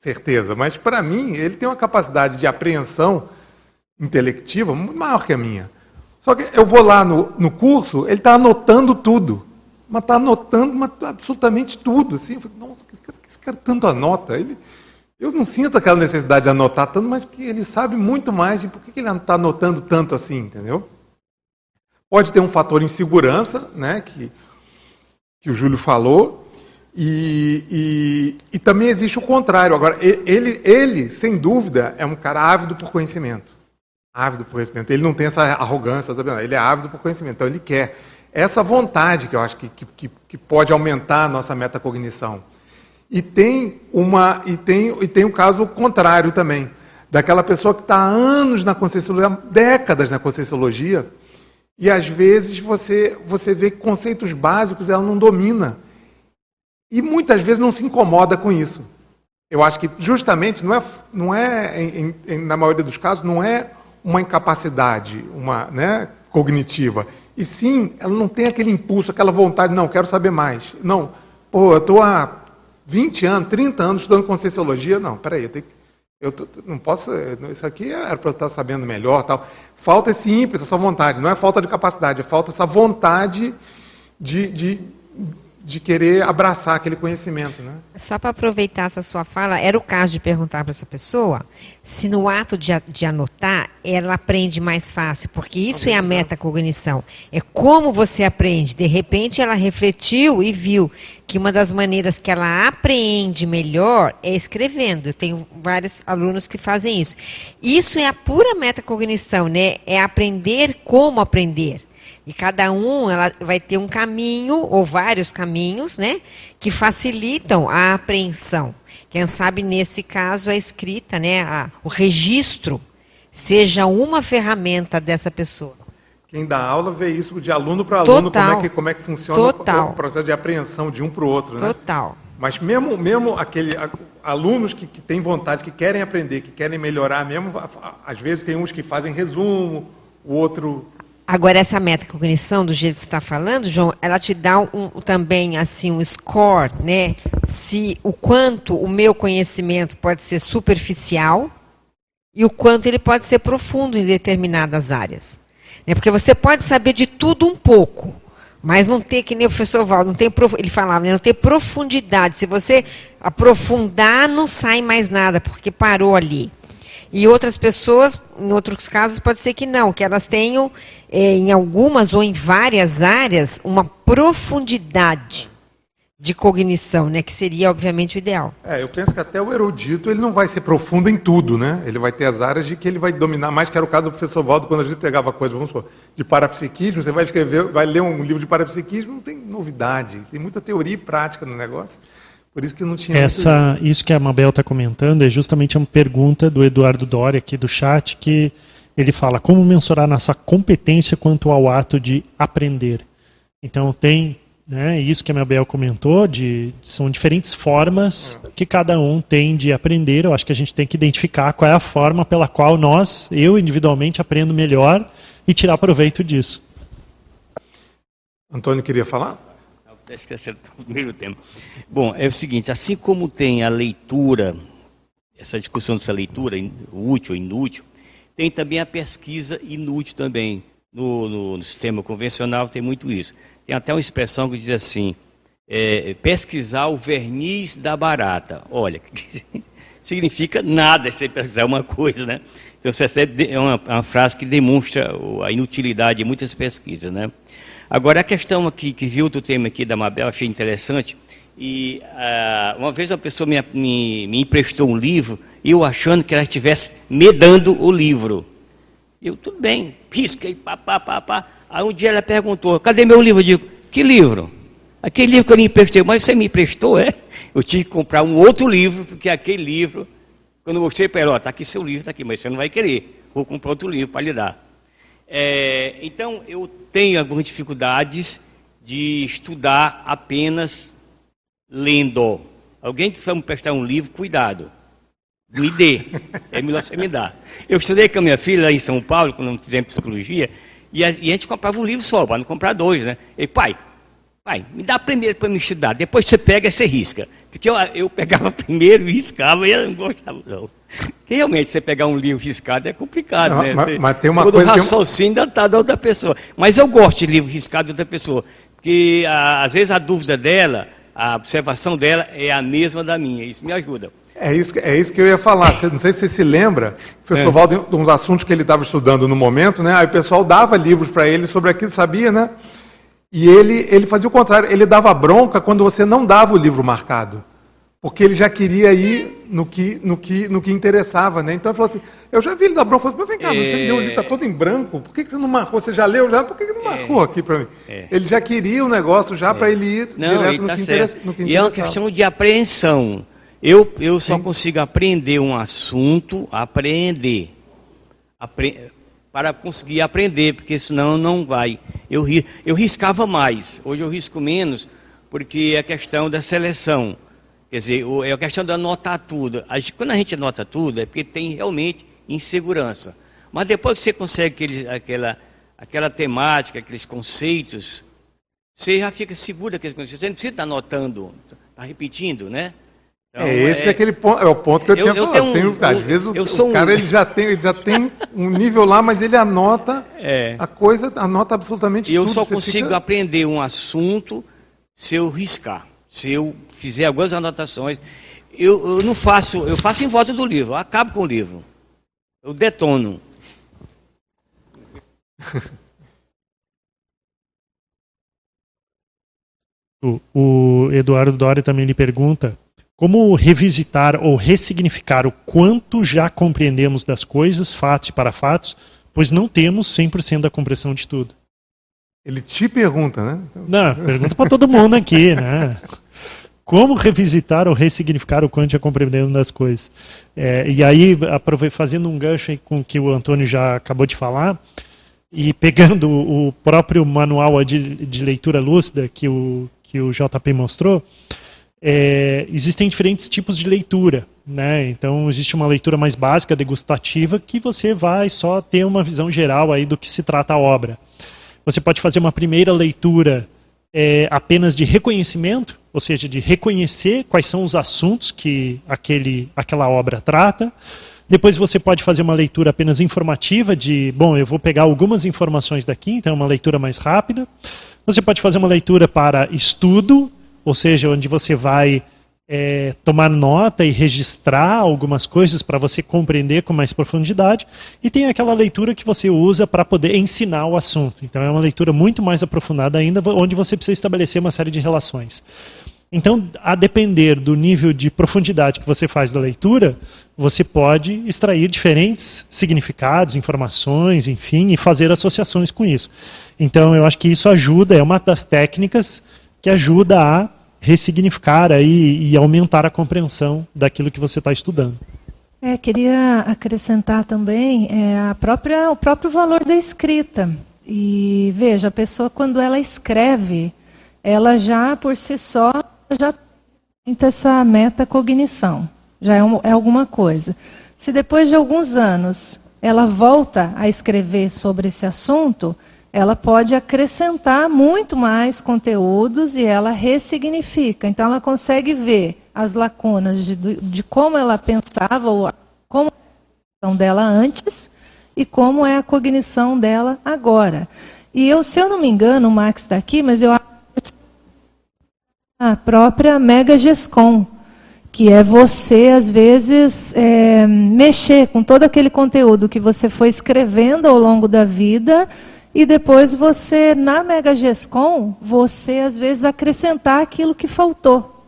Certeza, mas para mim, ele tem uma capacidade de apreensão intelectiva muito maior que a minha. Só que eu vou lá no, no curso, ele está anotando tudo. Mas está anotando mas, absolutamente tudo. Assim. Eu falei, nossa, que esse, que esse cara tanto anota. Ele, eu não sinto aquela necessidade de anotar tanto, mas porque ele sabe muito mais. E por que, que ele está anotando tanto assim, entendeu? Pode ter um fator insegurança, né, que, que o Júlio falou, e, e, e, também existe o contrário. Agora, ele, ele, sem dúvida, é um cara ávido por conhecimento ávido por conhecimento. Ele não tem essa arrogância, sabe? ele é ávido por conhecimento. Então ele quer. Essa vontade que eu acho que, que, que pode aumentar a nossa metacognição. E tem, uma, e, tem, e tem um caso contrário também, daquela pessoa que está anos na Conscienciologia, décadas na Conscienciologia, e às vezes você, você vê que conceitos básicos ela não domina. E muitas vezes não se incomoda com isso. Eu acho que justamente não é, não é em, em, na maioria dos casos, não é uma incapacidade uma, né, cognitiva. E sim, ela não tem aquele impulso, aquela vontade, não, quero saber mais. Não, pô, eu estou há 20 anos, 30 anos estudando Conscienciologia. Não, peraí, eu, tenho, eu tô, não posso. Isso aqui era para eu estar sabendo melhor. tal. Falta esse ímpeto, essa vontade. Não é falta de capacidade, é falta essa vontade de, de, de querer abraçar aquele conhecimento. Né? Só para aproveitar essa sua fala, era o caso de perguntar para essa pessoa se no ato de, de anotar ela aprende mais fácil, porque isso é a metacognição. É como você aprende. De repente, ela refletiu e viu que uma das maneiras que ela aprende melhor é escrevendo. Eu tenho vários alunos que fazem isso. Isso é a pura metacognição, né? É aprender como aprender. E cada um ela vai ter um caminho ou vários caminhos, né, que facilitam a apreensão. Quem sabe nesse caso a escrita, né, a, o registro seja uma ferramenta dessa pessoa. Quem dá aula vê isso de aluno para aluno, como é, que, como é que funciona Total. o processo de apreensão de um para o outro. Né? Total. Mas mesmo, mesmo aquele, alunos que, que têm vontade, que querem aprender, que querem melhorar mesmo, às vezes tem uns que fazem resumo, o outro Agora, essa metacognição, do jeito que você está falando, João, ela te dá um, também assim um score, né? Se o quanto o meu conhecimento pode ser superficial e o quanto ele pode ser profundo em determinadas áreas. Né? Porque você pode saber de tudo um pouco, mas não ter, que nem o professor Val, não tem, ele falava, né? não tem profundidade. Se você aprofundar, não sai mais nada, porque parou ali. E outras pessoas, em outros casos, pode ser que não, que elas tenham, é, em algumas ou em várias áreas, uma profundidade de cognição, né, que seria, obviamente, o ideal. É, eu penso que até o erudito ele não vai ser profundo em tudo, né? Ele vai ter as áreas de que ele vai dominar mais, que era o caso do professor Valdo, quando a gente pegava coisas, vamos supor, de parapsiquismo, você vai escrever, vai ler um livro de parapsiquismo, não tem novidade, tem muita teoria e prática no negócio. Por isso que não tinha. Essa, isso. que a Mabel está comentando é justamente uma pergunta do Eduardo Doria aqui do chat que ele fala como mensurar nossa competência quanto ao ato de aprender. Então tem né, isso que a Mabel comentou, de, são diferentes formas que cada um tem de aprender. Eu acho que a gente tem que identificar qual é a forma pela qual nós, eu individualmente, aprendo melhor e tirar proveito disso. Antônio queria falar? Esquecendo o primeiro tema. Bom, é o seguinte, assim como tem a leitura, essa discussão dessa leitura, útil ou inútil, tem também a pesquisa inútil também. No, no, no, sistema convencional tem muito isso. Tem até uma expressão que diz assim, é, pesquisar o verniz da barata. Olha, significa nada você pesquisar uma coisa, né? Então, é uma, uma frase que demonstra a inutilidade de muitas pesquisas, né? Agora, a questão aqui, que viu o tema aqui da Mabel, achei interessante. E uh, uma vez uma pessoa me, me, me, emprestou um livro, eu achando que ela estivesse me dando o livro. Eu, tudo bem, pisquei, pá, pá, pá, pá. Aí um dia ela perguntou, cadê meu livro? Eu digo, que livro? Aquele livro que eu lhe emprestei, mas você me emprestou, é? Eu tive que comprar um outro livro, porque aquele livro, quando eu mostrei para ela, está aqui seu livro, está aqui, mas você não vai querer. Vou comprar outro livro para lhe dar. É, então, eu tenho algumas dificuldades de estudar apenas lendo. Alguém que for me prestar um livro, cuidado. Me dê. É melhor você me dar. Eu estudei com a minha filha lá em São Paulo, quando fizemos psicologia, e a, e a, gente comprava um livro só, para não comprar dois, né? E pai, pai, me dá primeiro para me estudar, depois você pega e você risca. Porque eu, eu pegava primeiro e riscava e ela não gostava, não. Porque realmente você pegar um livro riscado é complicado, não, né? Mas, mas, tem uma todo coisa. o raciocínio ainda está da outra pessoa. Mas eu gosto de livro riscado de outra pessoa. Porque a, às vezes a dúvida dela, a observação dela é a mesma da minha. Isso me ajuda. É isso, é isso que eu ia falar. Não sei se você se lembra, o professor é. Valdo, uns assuntos que ele estava estudando no momento, né? Aí o pessoal dava livros para ele sobre aquilo, sabia, né? E ele, ele fazia o contrário, ele dava bronca quando você não dava o livro marcado. Porque ele já queria ir no que, no que, no que interessava, né? Então ele falou assim, eu já vi ele dar bronca, falei, mas vem cá, é... você me deu o livro, está todo em branco, por que, que você não marcou? Você já leu já? Por que, que não é. marcou é... aqui para mim? É... Ele já queria o negócio já para ele ir não, direto no, tá que interessa, no que. E é uma questão de apreensão. Eu, eu só consigo aprender um assunto, aprender. Apre para conseguir aprender, porque senão não vai. Eu, eu riscava mais, hoje eu risco menos, porque é a questão da seleção. Quer dizer, é a questão de anotar tudo. Quando a gente anota tudo, é porque tem realmente insegurança. Mas depois que você consegue aquele, aquela, aquela temática, aqueles conceitos, você já fica seguro daqueles conceitos. Você não precisa estar anotando, está repetindo, né? Então, é, esse é, é, aquele ponto, é o ponto que eu, eu tinha eu falado. Às vezes o, o cara um... ele já, tem, ele já tem um nível lá, mas ele anota é. a coisa, anota absolutamente e tudo. Eu só consigo fica... aprender um assunto se eu riscar, se eu fizer algumas anotações. Eu, eu não faço, eu faço em volta do livro, eu acabo com o livro. Eu detono. o, o Eduardo Dori também lhe pergunta como revisitar ou ressignificar o quanto já compreendemos das coisas, fatos e para fatos, pois não temos 100% da compreensão de tudo. Ele te pergunta, né? Não, pergunta para todo mundo aqui, né? Como revisitar ou ressignificar o quanto já compreendemos das coisas. É, e aí, fazendo um gancho com o que o Antônio já acabou de falar, e pegando o próprio manual de, de leitura lúcida que o, que o JP mostrou, é, existem diferentes tipos de leitura. Né? Então, existe uma leitura mais básica, degustativa, que você vai só ter uma visão geral aí do que se trata a obra. Você pode fazer uma primeira leitura é, apenas de reconhecimento, ou seja, de reconhecer quais são os assuntos que aquele, aquela obra trata. Depois você pode fazer uma leitura apenas informativa, de, bom, eu vou pegar algumas informações daqui, então é uma leitura mais rápida. Você pode fazer uma leitura para estudo, ou seja, onde você vai é, tomar nota e registrar algumas coisas para você compreender com mais profundidade, e tem aquela leitura que você usa para poder ensinar o assunto. Então é uma leitura muito mais aprofundada ainda, onde você precisa estabelecer uma série de relações. Então, a depender do nível de profundidade que você faz da leitura, você pode extrair diferentes significados, informações, enfim, e fazer associações com isso. Então, eu acho que isso ajuda, é uma das técnicas que ajuda a ressignificar aí e aumentar a compreensão daquilo que você está estudando. É, queria acrescentar também é, a própria, o próprio valor da escrita. E veja, a pessoa quando ela escreve, ela já por si só já tem essa metacognição, já é, um, é alguma coisa. Se depois de alguns anos ela volta a escrever sobre esse assunto, ela pode acrescentar muito mais conteúdos e ela ressignifica. Então, ela consegue ver as lacunas de, de como ela pensava, ou como a cognição dela antes e como é a cognição dela agora. E eu, se eu não me engano, o Max está aqui, mas eu acho a própria Mega Gescom, que é você, às vezes, é, mexer com todo aquele conteúdo que você foi escrevendo ao longo da vida e depois você, na Mega Gescom, você às vezes acrescentar aquilo que faltou.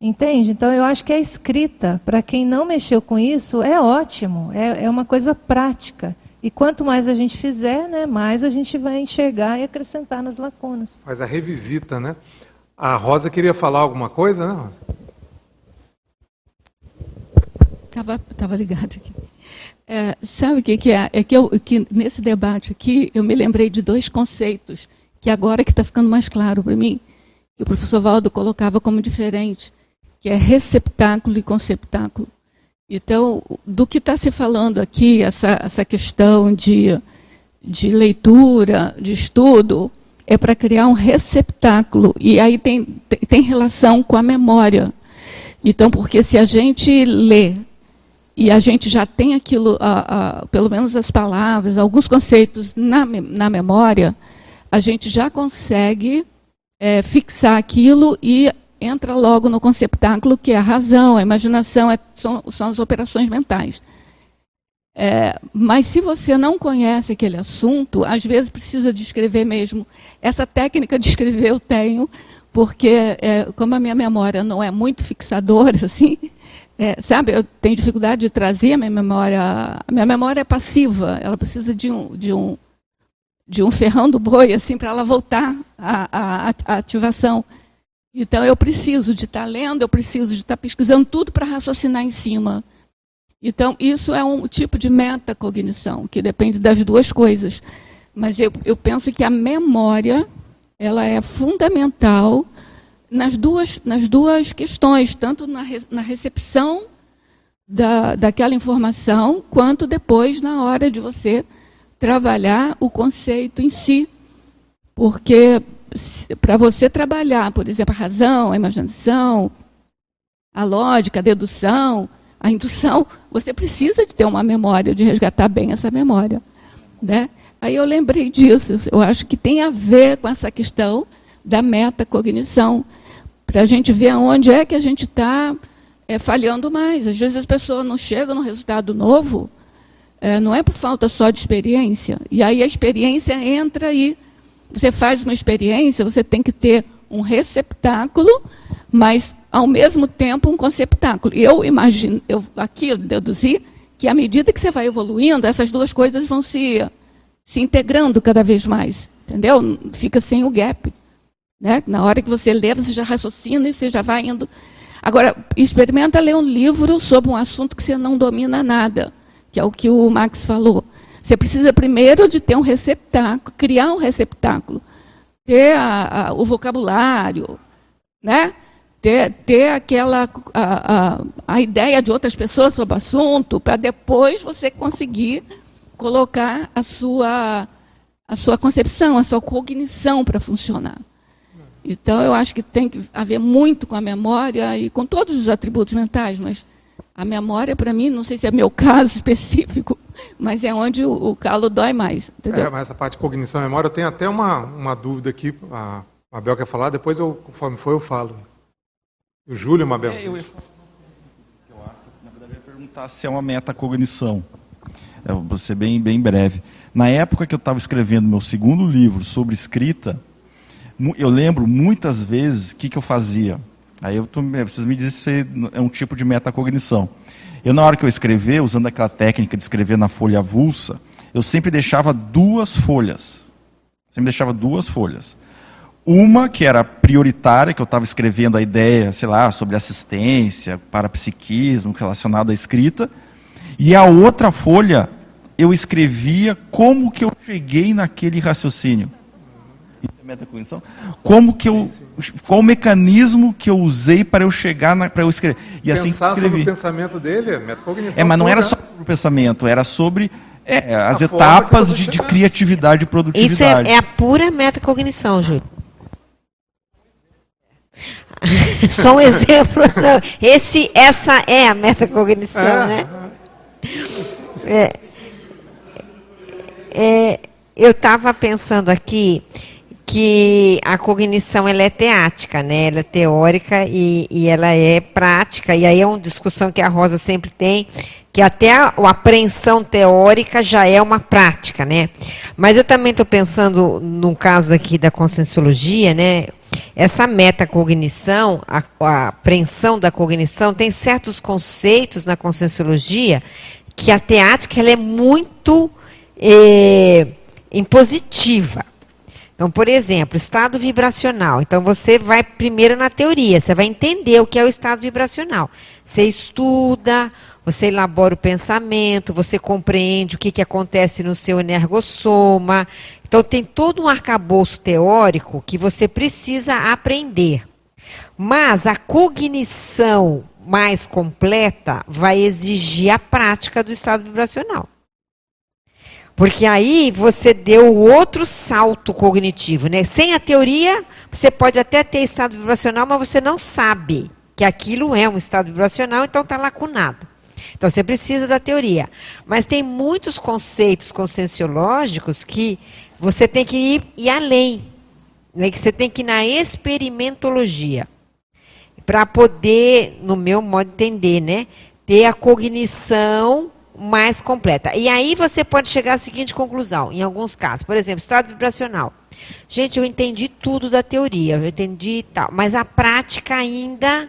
Entende? Então eu acho que a escrita, para quem não mexeu com isso, é ótimo, é, é uma coisa prática. E quanto mais a gente fizer, né, mais a gente vai enxergar e acrescentar nas lacunas. Faz a revisita, né? A Rosa queria falar alguma coisa, né, Rosa? Estava tava ligado aqui. É, sabe o que, que, é? É que, eu, que nesse debate aqui eu me lembrei de dois conceitos que agora que está ficando mais claro para mim, que o professor Valdo colocava como diferente, que é receptáculo e conceptáculo. Então, do que está se falando aqui, essa, essa questão de, de leitura, de estudo, é para criar um receptáculo. E aí tem, tem, relação com a memória. Então, porque se a gente lê e a gente já tem aquilo, pelo menos as palavras, alguns conceitos na, na memória, a gente já consegue é, fixar aquilo e entra logo no conceptáculo, que é a razão, a imaginação, é, são, são, as operações mentais. É, mas se você não conhece aquele assunto, às vezes precisa descrever mesmo. Essa técnica de escrever eu tenho, porque é, como a minha memória não é muito fixadora, assim, é, sabe, eu tenho dificuldade de trazer a minha memória. A minha memória é passiva, ela precisa de um, de um, de um ferrão do boi, assim, para ela voltar à, à, à, ativação. Então, eu preciso de estar tá lendo, eu preciso de estar tá pesquisando tudo para raciocinar em cima. Então, isso é um tipo de metacognição, que depende das duas coisas. Mas eu, eu penso que a memória ela é fundamental nas duas, nas duas questões, tanto na, na recepção da, daquela informação, quanto depois na hora de você trabalhar o conceito em si. Porque para você trabalhar, por exemplo, a razão, a imaginação, a lógica, a dedução, a indução, você precisa de ter uma memória, de resgatar bem essa memória. Né? Aí eu lembrei disso, eu acho que tem a ver com essa questão da metacognição para a gente ver aonde é que a gente está é, falhando mais. Às vezes as pessoas não chegam no resultado novo é, não é por falta só de experiência. E aí a experiência entra aí. Você faz uma experiência, você tem que ter um receptáculo, mas ao mesmo tempo um conceptáculo. Eu imagino, eu aqui deduzi que à medida que você vai evoluindo, essas duas coisas vão se, se integrando cada vez mais. Entendeu? Fica sem o gap. Né? Na hora que você lê, você já raciocina e você já vai indo. Agora, experimenta ler um livro sobre um assunto que você não domina nada, que é o que o Max falou. Você precisa primeiro de ter um receptáculo, criar um receptáculo, ter a, a, o vocabulário, né? Ter, ter aquela a, a, a ideia de outras pessoas sobre o assunto, para depois você conseguir colocar a sua, a sua concepção, a sua cognição para funcionar. Então, eu acho que tem que haver muito com a memória e com todos os atributos mentais, mas a memória, para mim, não sei se é meu caso específico, mas é onde o, o calo dói mais. Entendeu? É, mas essa parte de cognição e memória, eu tenho até uma, uma dúvida aqui. A Mabel quer falar, depois, eu, conforme for, eu falo. O Júlio, Mabel. É, eu ia falar. Eu acho, na verdade, eu ia perguntar se é uma metacognição. Eu vou ser bem, bem breve. Na época que eu estava escrevendo meu segundo livro sobre escrita, eu lembro muitas vezes o que, que eu fazia. Aí eu tô, vocês me dizem se é um tipo de metacognição. Eu, na hora que eu escrever, usando aquela técnica de escrever na folha avulsa, eu sempre deixava duas folhas. Sempre deixava duas folhas. Uma que era prioritária, que eu estava escrevendo a ideia, sei lá, sobre assistência, parapsiquismo, relacionado à escrita. E a outra folha, eu escrevia como que eu cheguei naquele raciocínio. Como que eu, qual o mecanismo que eu usei para eu chegar para eu escrever? E assim Pensar escrevi. sobre o pensamento dele, é metacognição. É, mas não era só o pensamento, era sobre é, as a etapas de, de, criatividade e produtividade. Isso é, é a pura metacognição, Júlio. Só um exemplo. Não. Esse, essa é a metacognição, é. né? É, é, eu estava pensando aqui que a cognição ela é teática, né? Ela é teórica e, e ela é prática. E aí é uma discussão que a Rosa sempre tem, que até a, a apreensão teórica já é uma prática, né? Mas eu também estou pensando no caso aqui da conscienciologia, né? Essa metacognição, a, a apreensão da cognição, tem certos conceitos na conscienciologia que a teática ela é muito é, impositiva. Então, por exemplo, estado vibracional. Então, você vai primeiro na teoria, você vai entender o que é o estado vibracional. Você estuda, você elabora o pensamento, você compreende o que, que acontece no seu energossoma. Então, tem todo um arcabouço teórico que você precisa aprender. Mas a cognição mais completa vai exigir a prática do estado vibracional. Porque aí você deu outro salto cognitivo, né? Sem a teoria, você pode até ter estado vibracional, mas você não sabe que aquilo é um estado vibracional, então está lacunado. Então você precisa da teoria. Mas tem muitos conceitos conscienciológicos que você tem que ir, ir além. Né? Você tem que ir na experimentologia. Para poder, no meu modo de entender, né? Ter a cognição mais completa. E aí você pode chegar à seguinte conclusão, em alguns casos. Por exemplo, estado vibracional. Gente, eu entendi tudo da teoria, eu entendi tal, mas a prática ainda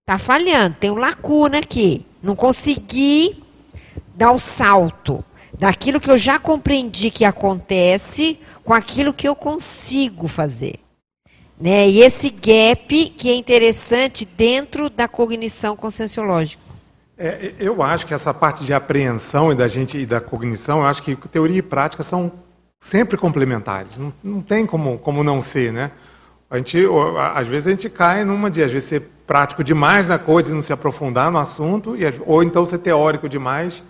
está falhando, tem um lacuna aqui. Não consegui dar o salto daquilo que eu já compreendi que acontece com aquilo que eu consigo fazer. Né? E esse gap que é interessante dentro da cognição conscienciológica. É, eu acho que essa parte de apreensão e da gente e da cognição, eu acho que teoria e prática são sempre complementares. Não, não tem como, como não ser, né? A gente, às vezes a gente cai numa de, às vezes, ser prático demais na coisa e não se aprofundar no assunto, e, ou então ser teórico demais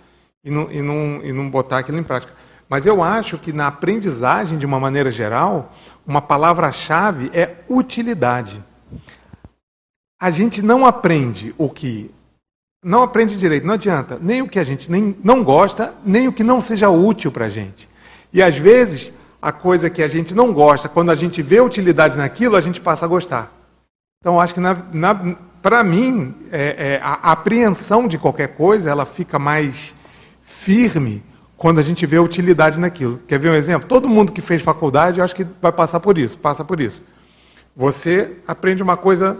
e não, e, não, e não botar aquilo em prática. Mas eu acho que na aprendizagem, de uma maneira geral, uma palavra-chave é utilidade. A gente não aprende o que não aprende direito, não adianta. Nem o que a gente nem, não gosta, nem o que não seja útil para a gente. E às vezes, a coisa que a gente não gosta, quando a gente vê utilidade naquilo, a gente passa a gostar. Então, acho que para mim, é, é, a apreensão de qualquer coisa, ela fica mais firme quando a gente vê a utilidade naquilo. Quer ver um exemplo? Todo mundo que fez faculdade, eu acho que vai passar por isso, passa por isso. Você aprende uma coisa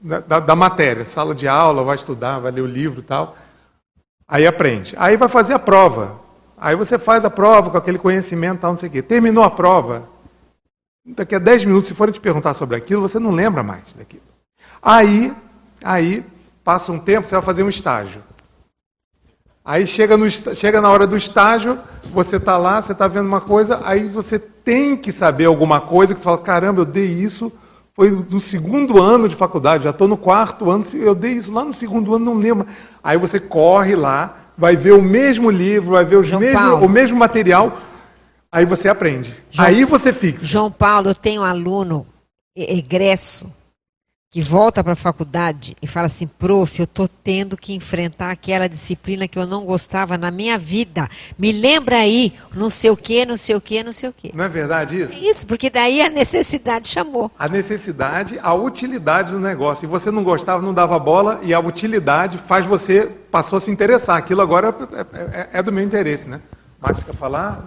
da, da, da matéria, sala de aula, vai estudar, vai ler o livro tal. Aí aprende. Aí vai fazer a prova. Aí você faz a prova com aquele conhecimento, tal, não sei o quê. Terminou a prova. Daqui a 10 minutos, se forem te perguntar sobre aquilo, você não lembra mais daquilo. Aí, aí, passa um tempo, você vai fazer um estágio. Aí chega, no, chega na hora do estágio, você está lá, você está vendo uma coisa, aí você tem que saber alguma coisa, que você fala, caramba, eu dei isso, foi no segundo ano de faculdade, já estou no quarto ano, eu dei isso lá no segundo ano, não lembro. Aí você corre lá, vai ver o mesmo livro, vai ver os mesmo, o mesmo material, aí você aprende. João, aí você fixa. João Paulo, eu tenho um aluno egresso que volta para a faculdade e fala assim, prof, eu estou tendo que enfrentar aquela disciplina que eu não gostava na minha vida. Me lembra aí, não sei o que, não sei o que, não sei o que. Não é verdade isso? Isso, porque daí a necessidade chamou. A necessidade, a utilidade do negócio. E você não gostava, não dava bola, e a utilidade faz você, passou a se interessar. Aquilo agora é, é, é do meu interesse, né? Max, quer falar?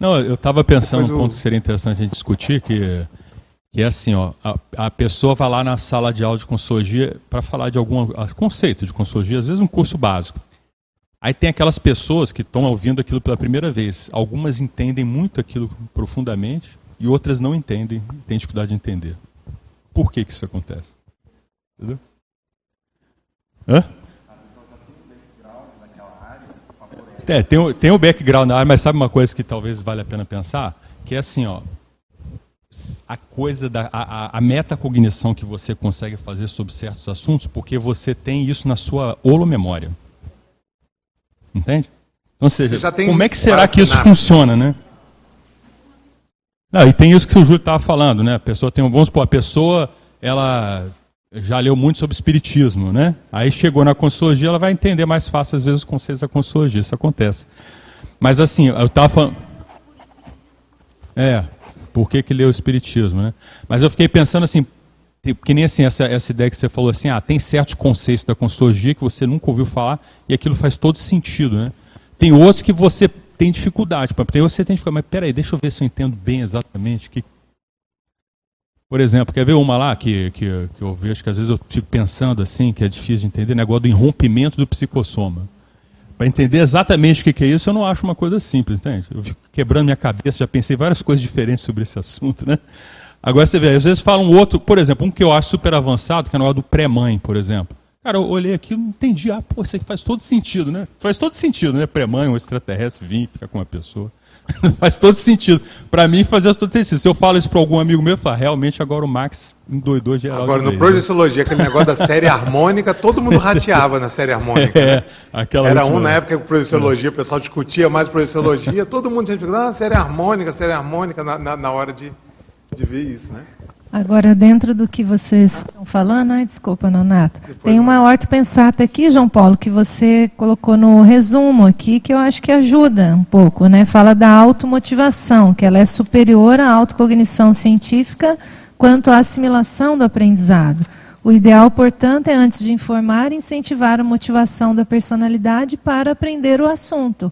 Não, eu estava pensando um ponto que seria interessante a gente discutir, que que é assim, ó, a, a, pessoa vai lá na sala de aula de consultoria para falar de algum conceito de consultoria, às vezes um curso básico. Aí tem aquelas pessoas que estão ouvindo aquilo pela primeira vez. Algumas entendem muito aquilo profundamente e outras não entendem, têm dificuldade de entender. Por que, que isso acontece? Entendeu? Hã? É, tem, tem o background na área, mas sabe uma coisa que talvez valha a pena pensar? Que é assim, ó, a coisa da a, a metacognição que você consegue fazer sobre certos assuntos, porque você tem isso na sua holomemória. Entende? Então, ou seja, como é que será que isso funciona, né? Não, e tem isso que o Júlio estava falando, né? A pessoa tem, vamos supor, a pessoa ela já leu muito sobre espiritismo, né? Aí chegou na consultoria, ela vai entender mais fácil às vezes os conceitos da consultoria, isso acontece. Mas assim, eu estava falando É, por que, que leu o Espiritismo, né? Mas eu fiquei pensando assim, que nem assim, essa, essa ideia que você falou assim, ah, tem certos conceitos da consultoria que você nunca ouviu falar e aquilo faz todo sentido, né? Tem outros que você tem dificuldade, tem outros que você tem dificuldade, mas peraí, deixa eu ver se eu entendo bem exatamente que por exemplo, quer ver uma lá que, que, que eu vejo que às vezes eu fico pensando assim, que é difícil de entender, negócio do irrompimento do psicossoma. Para entender exatamente o que é isso, eu não acho uma coisa simples, entende? Eu fico quebrando minha cabeça, já pensei várias coisas diferentes sobre esse assunto, né? Agora você vê, às vezes fala um outro, por exemplo, um que eu acho super avançado, que é o do pré-mãe, por exemplo. Cara, eu olhei aqui e não entendi. Ah, pô, isso aqui faz todo sentido, né? Faz todo sentido, né? Pré-mãe, um extraterrestre vir ficar com uma pessoa. Faz todo sentido. Para mim, fazia todo sentido. Se eu falo isso para algum amigo meu, eu falo, realmente agora o Max endoidou geral. Agora, no Projeciologia, aquele negócio da série harmônica, todo mundo rateava na série harmônica. É, aquela Era última... um na época que o Projeciologia, o pessoal discutia mais Projeciologia, todo mundo tinha ficado, ah, série harmônica, série harmônica, na, na, na hora de, de ver isso, né? Agora, dentro do que vocês estão falando, ai, desculpa, Nonato, tem uma ortopensata aqui, João Paulo, que você colocou no resumo aqui, que eu acho que ajuda um pouco, né? Fala da automotivação, que ela é superior à autocognição científica quanto à assimilação do aprendizado. O ideal, portanto, é, antes de informar, incentivar a motivação da personalidade para aprender o assunto.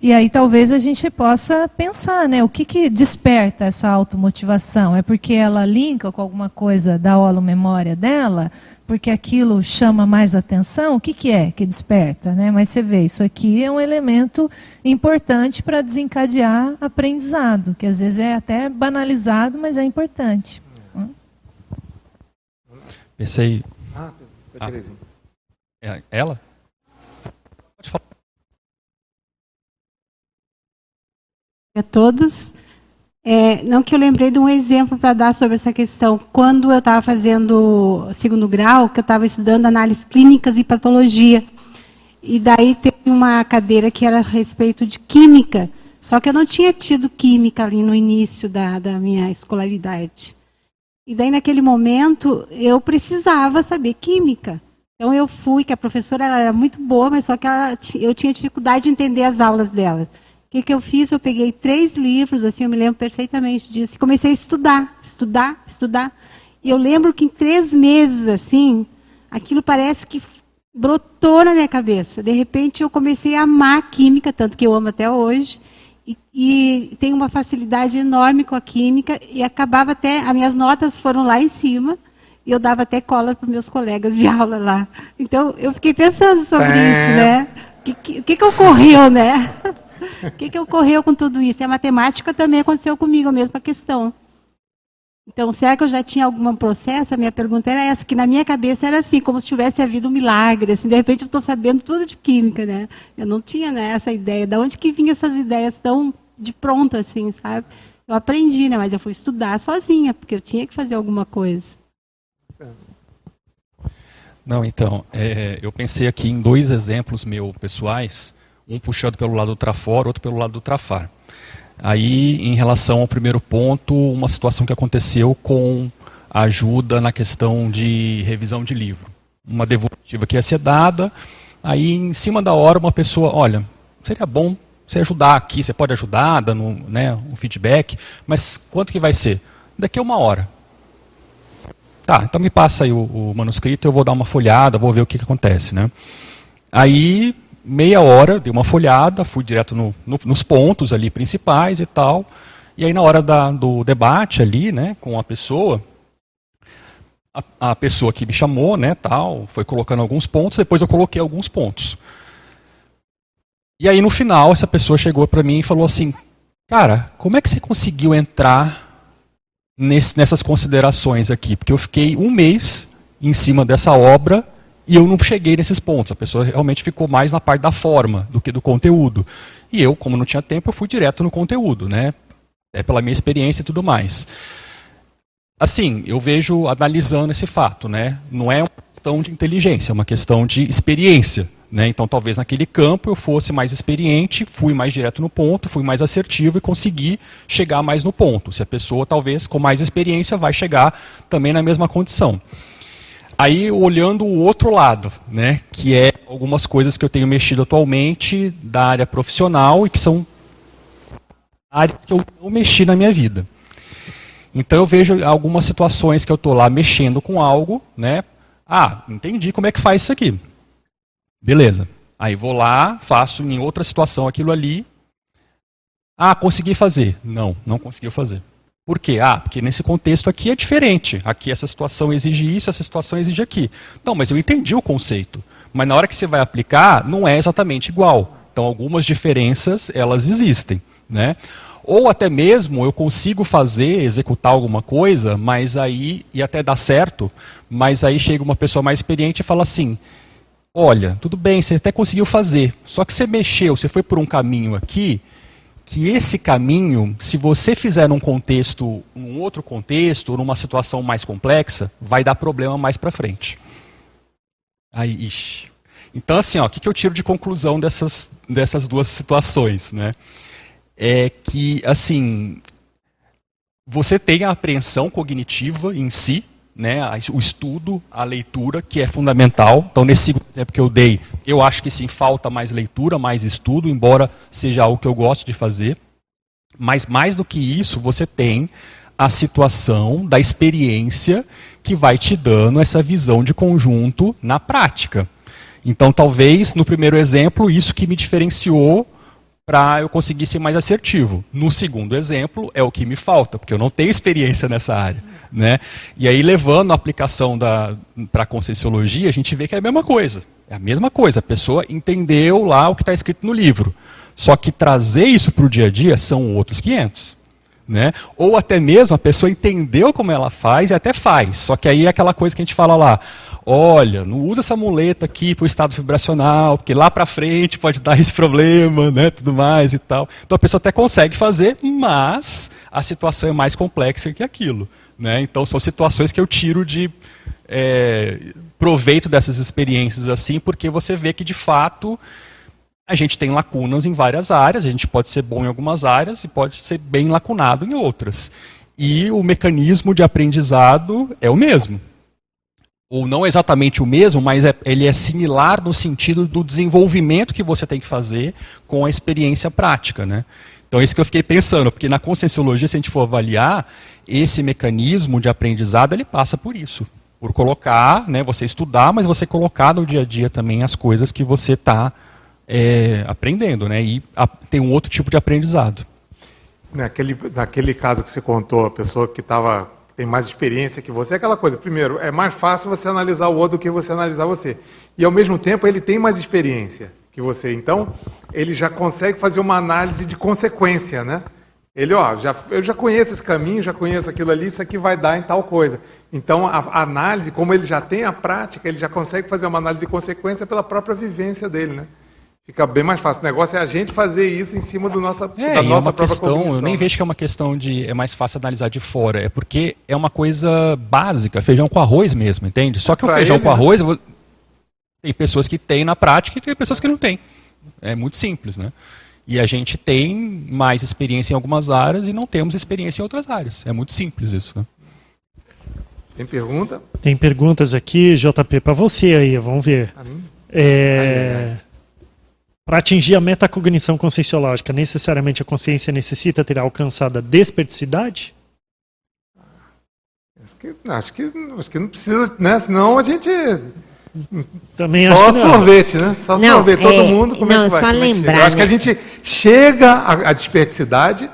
E aí talvez a gente possa pensar, né? O que, que desperta essa automotivação? É porque ela linka com alguma coisa da memória dela? Porque aquilo chama mais atenção? O que, que é que desperta? Né? Mas você vê, isso aqui é um elemento importante para desencadear aprendizado, que às vezes é até banalizado, mas é importante. Pensei. Ah, ah, ela? A todos. É, não que eu lembrei de um exemplo para dar sobre essa questão. Quando eu estava fazendo segundo grau, que eu estava estudando análises clínicas e patologia. E daí teve uma cadeira que era a respeito de química. Só que eu não tinha tido química ali no início da, da minha escolaridade. E daí, naquele momento, eu precisava saber química. Então, eu fui, que a professora era muito boa, mas só que ela, eu tinha dificuldade de entender as aulas dela. O que, que eu fiz? Eu peguei três livros, assim, eu me lembro perfeitamente disso, e comecei a estudar, estudar, estudar. E eu lembro que em três meses, assim, aquilo parece que brotou na minha cabeça. De repente eu comecei a amar a química, tanto que eu amo até hoje. E, e tenho uma facilidade enorme com a química e acabava até as minhas notas foram lá em cima e eu dava até cola para meus colegas de aula lá. Então eu fiquei pensando sobre é. isso, né? O que, que, que, que ocorreu, né? O que, que ocorreu com tudo isso? E a matemática também aconteceu comigo, a mesma questão. Então, será que eu já tinha algum processo? A minha pergunta era essa, que na minha cabeça era assim, como se tivesse havido um milagre, assim, de repente eu estou sabendo tudo de química, né? Eu não tinha né, essa ideia. De onde que vinham essas ideias tão de pronto, assim, sabe? Eu aprendi, né? Mas eu fui estudar sozinha, porque eu tinha que fazer alguma coisa. Não, então, é, eu pensei aqui em dois exemplos meus pessoais, um puxado pelo lado do Trafor, outro pelo lado do Trafar. Aí, em relação ao primeiro ponto, uma situação que aconteceu com a ajuda na questão de revisão de livro. Uma devolutiva que ia ser dada, aí em cima da hora uma pessoa, olha, seria bom você ajudar aqui, você pode ajudar, dando né, um feedback, mas quanto que vai ser? Daqui a uma hora. Tá, então me passa aí o, o manuscrito, eu vou dar uma folhada, vou ver o que, que acontece. Né? Aí meia hora, dei uma folhada, fui direto no, no, nos pontos ali principais e tal. E aí na hora da, do debate ali, né, com a pessoa, a, a, pessoa que me chamou, né, tal, foi colocando alguns pontos, depois eu coloquei alguns pontos. E aí no final essa pessoa chegou para mim e falou assim, cara, como é que você conseguiu entrar nesse, nessas considerações aqui? Porque eu fiquei um mês em cima dessa obra e eu não cheguei nesses pontos. A pessoa realmente ficou mais na parte da forma do que do conteúdo. E eu, como não tinha tempo, eu fui direto no conteúdo, né? É pela minha experiência e tudo mais. Assim, eu vejo analisando esse fato, né? Não é uma questão de inteligência, é uma questão de experiência. Né? Então, talvez naquele campo eu fosse mais experiente, fui mais direto no ponto, fui mais assertivo e consegui chegar mais no ponto. Se a pessoa, talvez, com mais experiência, vai chegar também na mesma condição. Aí, olhando o outro lado, né, que é algumas coisas que eu tenho mexido atualmente da área profissional e que são áreas que eu não mexi na minha vida. Então, eu vejo algumas situações que eu estou lá mexendo com algo, né, ah, entendi como é que faz isso aqui. Beleza. Aí vou lá, faço em outra situação aquilo ali. Ah, consegui fazer. Não, não conseguiu fazer. Por quê? Ah, porque nesse contexto aqui é diferente. Aqui essa situação exige isso, essa situação exige aqui. Não, mas eu entendi o conceito. Mas na hora que você vai aplicar, não é exatamente igual. Então algumas diferenças, elas existem. Né? Ou até mesmo eu consigo fazer, executar alguma coisa, mas aí, e até dá certo, mas aí chega uma pessoa mais experiente e fala assim, olha, tudo bem, você até conseguiu fazer, só que você mexeu, você foi por um caminho aqui, que esse caminho, se você fizer num contexto, num outro contexto, numa situação mais complexa, vai dar problema mais para frente. Aí, ixi. Então, assim, o que, que eu tiro de conclusão dessas, dessas duas situações, né? É que, assim, você tem a apreensão cognitiva em si, né, o estudo, a leitura, que é fundamental. Então, nesse exemplo que eu dei, eu acho que sim, falta mais leitura, mais estudo, embora seja algo que eu gosto de fazer. Mas, mais do que isso, você tem a situação da experiência que vai te dando essa visão de conjunto na prática. Então, talvez, no primeiro exemplo, isso que me diferenciou para eu conseguir ser mais assertivo. No segundo exemplo, é o que me falta, porque eu não tenho experiência nessa área. Né? E aí, levando a aplicação para a Conscienciologia, a gente vê que é a mesma coisa. É a mesma coisa. A pessoa entendeu lá o que está escrito no livro. Só que trazer isso para o dia a dia são outros 500. Né? Ou até mesmo a pessoa entendeu como ela faz e até faz. Só que aí é aquela coisa que a gente fala lá. Olha, não usa essa muleta aqui para o estado vibracional, porque lá para frente pode dar esse problema, né, tudo mais e tal. Então a pessoa até consegue fazer, mas a situação é mais complexa que aquilo. Né? Então são situações que eu tiro de é, proveito dessas experiências assim, porque você vê que de fato a gente tem lacunas em várias áreas, a gente pode ser bom em algumas áreas e pode ser bem lacunado em outras. E o mecanismo de aprendizado é o mesmo. Ou não exatamente o mesmo, mas é, ele é similar no sentido do desenvolvimento que você tem que fazer com a experiência prática. Né? Então é isso que eu fiquei pensando, porque na conscienciologia, se a gente for avaliar, esse mecanismo de aprendizado ele passa por isso. por colocar, né, você estudar, mas você colocar no dia a dia também as coisas que você está é, aprendendo, né, e a, tem um outro tipo de aprendizado. Naquele, naquele caso que você contou, a pessoa que estava tem mais experiência que você, é aquela coisa. Primeiro, é mais fácil você analisar o outro do que você analisar você. E ao mesmo tempo, ele tem mais experiência que você. Então, ele já consegue fazer uma análise de consequência, né? Ele, ó, já, eu já conheço esse caminho, já conheço aquilo ali, isso aqui vai dar em tal coisa. Então, a, a análise, como ele já tem a prática, ele já consegue fazer uma análise de consequência pela própria vivência dele, né? Fica bem mais fácil. O negócio é a gente fazer isso em cima do nossa, é, da nossa é uma própria questão. Eu nem vejo que é uma questão de é mais fácil analisar de fora, é porque é uma coisa básica, feijão com arroz mesmo, entende? Só que o feijão ele, com né? arroz, tem pessoas que têm na prática e tem pessoas que não têm. É muito simples, né? E a gente tem mais experiência em algumas áreas e não temos experiência em outras áreas. É muito simples isso, né? Tem pergunta? Tem perguntas aqui, JP, para você aí, vamos ver. É, Para atingir a metacognição conscienciológica, necessariamente a consciência necessita ter alcançado a desperdicidade? Acho que, acho que, acho que não precisa, né? Senão a gente. Também só acho que não. sorvete, né? Só Não, sorvete. Todo é, mundo, como não, é que vai? só Como é lembrar, Eu acho que a né? gente chega à, à desperdicidade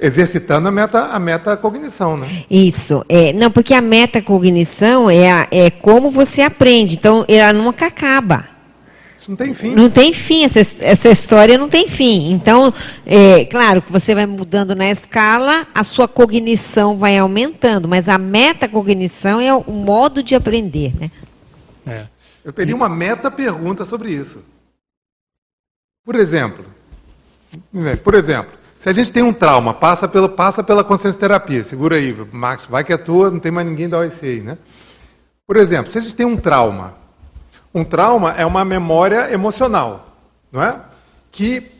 exercitando a, meta, a metacognição, né? Isso. É, não, porque a metacognição é, a- é como você aprende. Então, ela nunca acaba. Isso não tem fim. Não tem fim, essa, essa história não tem fim. Então, é, claro que você vai mudando na escala, a sua cognição vai aumentando, mas a metacognição é o modo de aprender, né? É. Eu teria uma meta pergunta sobre isso. Por exemplo, por exemplo, se a gente tem um trauma, passa, pelo, passa pela consciência terapia, segura aí, Max, vai que é tua, não tem mais ninguém da OIC aí, né? Por exemplo, se a gente tem um trauma, um trauma é uma memória emocional, não é? Que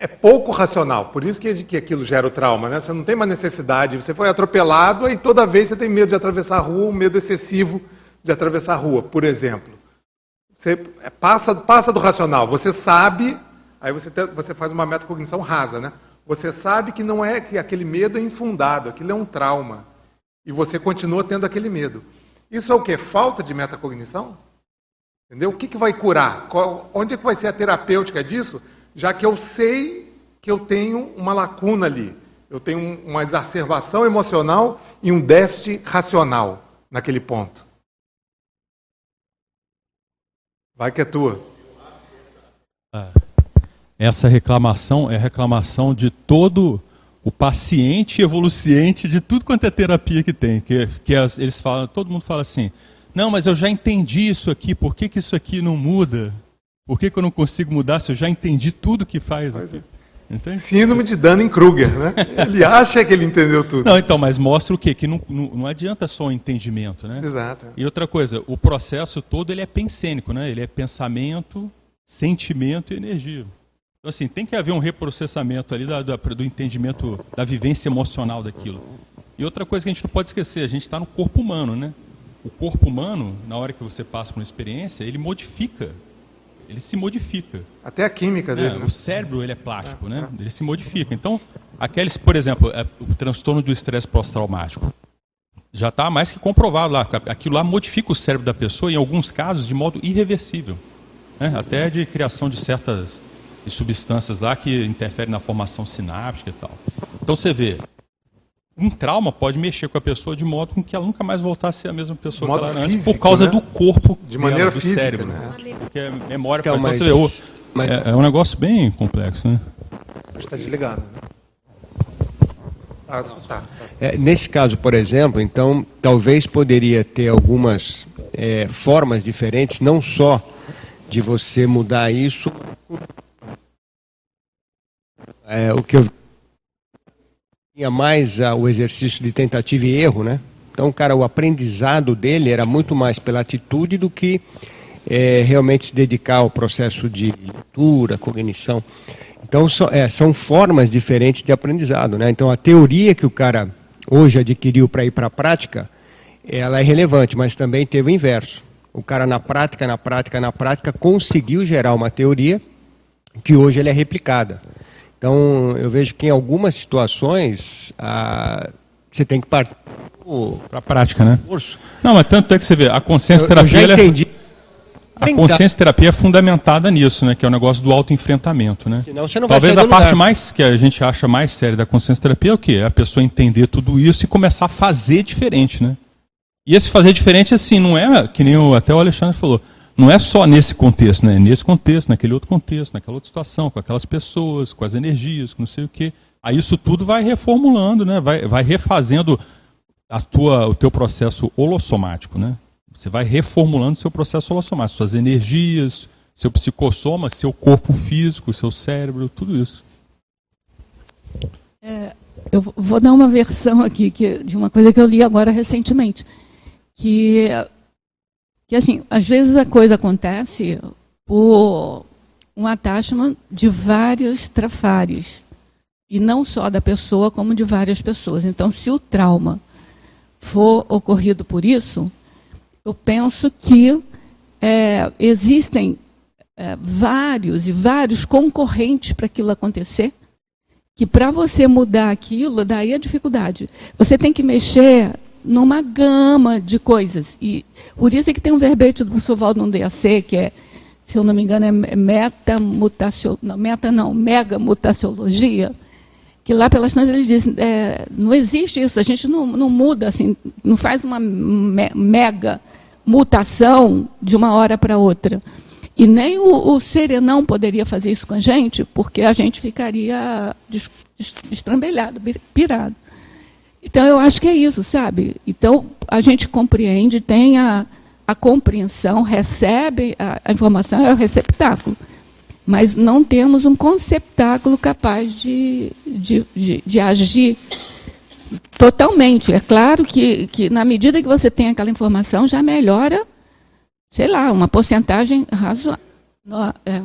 é pouco racional, por isso que, que aquilo gera o trauma, né? Você não tem uma necessidade, você foi atropelado e toda vez você tem medo de atravessar a rua, um medo excessivo de atravessar a rua, por exemplo. Você é, passa, passa do racional, você sabe, aí você, você faz uma metacognição rasa, né? Você sabe que não é que aquele medo é infundado, aquilo é um trauma. E você continua tendo aquele medo. Isso é o quê? Falta de metacognição? Entendeu? O que, que vai curar? Qual- onde é que vai ser a terapêutica disso? Já que eu sei que eu tenho uma lacuna ali. Eu tenho um- uma exacerbação emocional e um déficit racional naquele ponto. Vai que é tua. Essa reclamação é reclamação de todo o paciente evoluciente de tudo quanto é terapia que tem. Que, que eles falam, todo mundo fala assim, não, mas eu já entendi isso aqui, por que, que isso aqui não muda? Por que, que eu não consigo mudar se eu já entendi tudo que faz Pois aqui? Entende? Síndrome de Dunning-Kruger, né? Ele acha que ele entendeu tudo. Não, então, mas mostra o quê? Que não, não, não adianta só o entendimento, né? Exato. E outra coisa, o processo todo ele é pensênico, né? Ele é pensamento, sentimento e energia. Então, assim, tem que haver um reprocessamento ali da- da- do entendimento da vivência emocional daquilo. E outra coisa que a gente não pode esquecer, a gente está no corpo humano, né? O corpo humano, na hora que você passa por uma experiência, ele modifica. Ele se modifica. Até a química né? dele, né? O cérebro ele é plástico, né? Ele se modifica. Então, aqueles, por exemplo, é, o transtorno do estresse pós-traumático já está mais que comprovado lá. Aquilo lá modifica o cérebro da pessoa, em alguns casos, de modo irreversível. né? Até de criação de certas substâncias lá que interferem na formação sináptica e tal. Então você vê, um trauma pode mexer com a pessoa de modo com que ela nunca mais voltasse a ser a mesma pessoa Modo que ela era antes, físico, por causa né? do corpo, De maneira dela, do física, cérebro. né? Porque é memória. Então, então, mas- você vê, o- mas- é, é um negócio bem complexo, né? Está desligado. Né? Ah, tá. É, nesse caso, por exemplo, então, talvez poderia ter algumas é, formas diferentes, não só de você mudar isso. É, o que eu tinha mais ah, o exercício de tentativa e erro, né? Então, cara, o aprendizado dele era muito mais pela atitude do que é, realmente se dedicar ao processo de leitura, cognição. Então, so- é, são formas diferentes de aprendizado. Né? Então, a teoria que o cara hoje adquiriu para ir para a prática, ela é relevante, mas também teve o inverso. O cara, na prática, na prática, na prática, conseguiu gerar uma teoria que hoje ela é replicada. Então, eu vejo que em algumas situações, ah, Você tem que partir para a prática, né? curso. Não, mas tanto é que você vê, a consciência Eu, eu terapia já ela é- entendi. A consciência terapia é fundamentada nisso, né? Que é o negócio do autoenfrentamento, né? Senão você não vai Talvez sair a parte lugar. mais que a gente acha mais séria da consciência terapia é o quê? É a pessoa entender tudo isso e começar a fazer diferente, né? E esse fazer diferente, assim, não é, que nem o, até o Alexandre falou, não é só nesse contexto, né? É nesse contexto, naquele outro contexto, naquela outra situação, com aquelas pessoas, com as energias, com não sei o quê. Aí isso tudo vai reformulando, né? Vai, vai refazendo a tua, o teu processo holossomático, né? Você vai reformulando seu processo holossomático, suas energias, seu psicossoma, seu corpo físico, seu cérebro, tudo isso. Eu vou dar uma versão aqui que, de uma coisa que eu li agora recentemente. Que, que, assim, às vezes a coisa acontece por um attachment de vários trafares. E não só da pessoa, como de várias pessoas. Então, se o trauma for ocorrido por isso, eu penso que é, existem é, vários e vários concorrentes para aquilo acontecer que para você mudar aquilo, daí a dificuldade. Você tem que mexer numa gama de coisas. E por isso é que tem um verbete do professor Valdo DAC, que é, se eu não me engano, é metamutacio, não, meta não, mega mutaciologia, que lá pelas tantas ele diz, é, não existe isso, a gente não, não muda, assim, não faz uma me, mega mutação de uma hora para outra. E nem o, o, Serenão poderia fazer isso com a gente, porque a gente ficaria destrambelhado, pirado. Então, eu acho que é isso, sabe? Então, a gente compreende, tem a, a compreensão, recebe a, a, informação, é o receptáculo. Mas não temos um conceptáculo capaz de, de, de, de agir totalmente. É claro que, que, na medida que você tem aquela informação, já melhora sei lá, uma porcentagem razoável. É.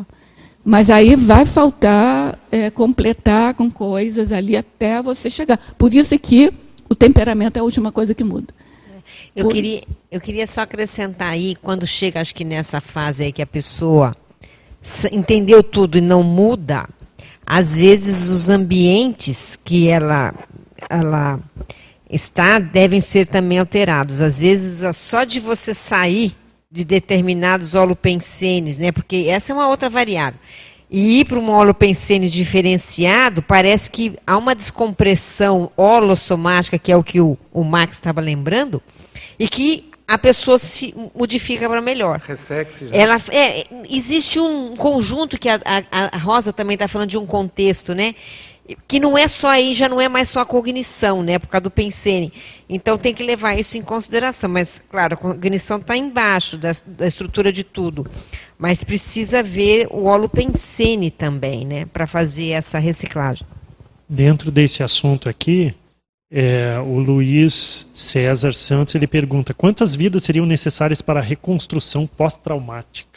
Mas aí vai faltar é, completar com coisas ali até você chegar. Por isso que o temperamento é a última coisa que muda. Eu, Por... queria, eu queria só acrescentar aí, quando chega, acho que nessa fase aí que a pessoa entendeu tudo e não muda, às vezes os ambientes que ela, ela está devem ser também alterados. Às vezes, só de você sair de determinados holopensenes, né? Porque essa é uma outra variável. E ir para um holopensene diferenciado, parece que há uma descompressão holossomática, que é o que o, o Max estava lembrando, e que a pessoa se modifica para melhor. Ressexe já. Ela, é, existe um conjunto que a, a, a Rosa também está falando de um contexto, né? Que não é só aí, já não é mais só a cognição, né, por causa do pensene. Então tem que levar isso em consideração. Mas, claro, a cognição está embaixo da, da, estrutura de tudo. Mas precisa ver o holopensene também, né, para fazer essa reciclagem. Dentro desse assunto aqui, é, o Luiz César Santos ele pergunta quantas vidas seriam necessárias para a reconstrução pós-traumática?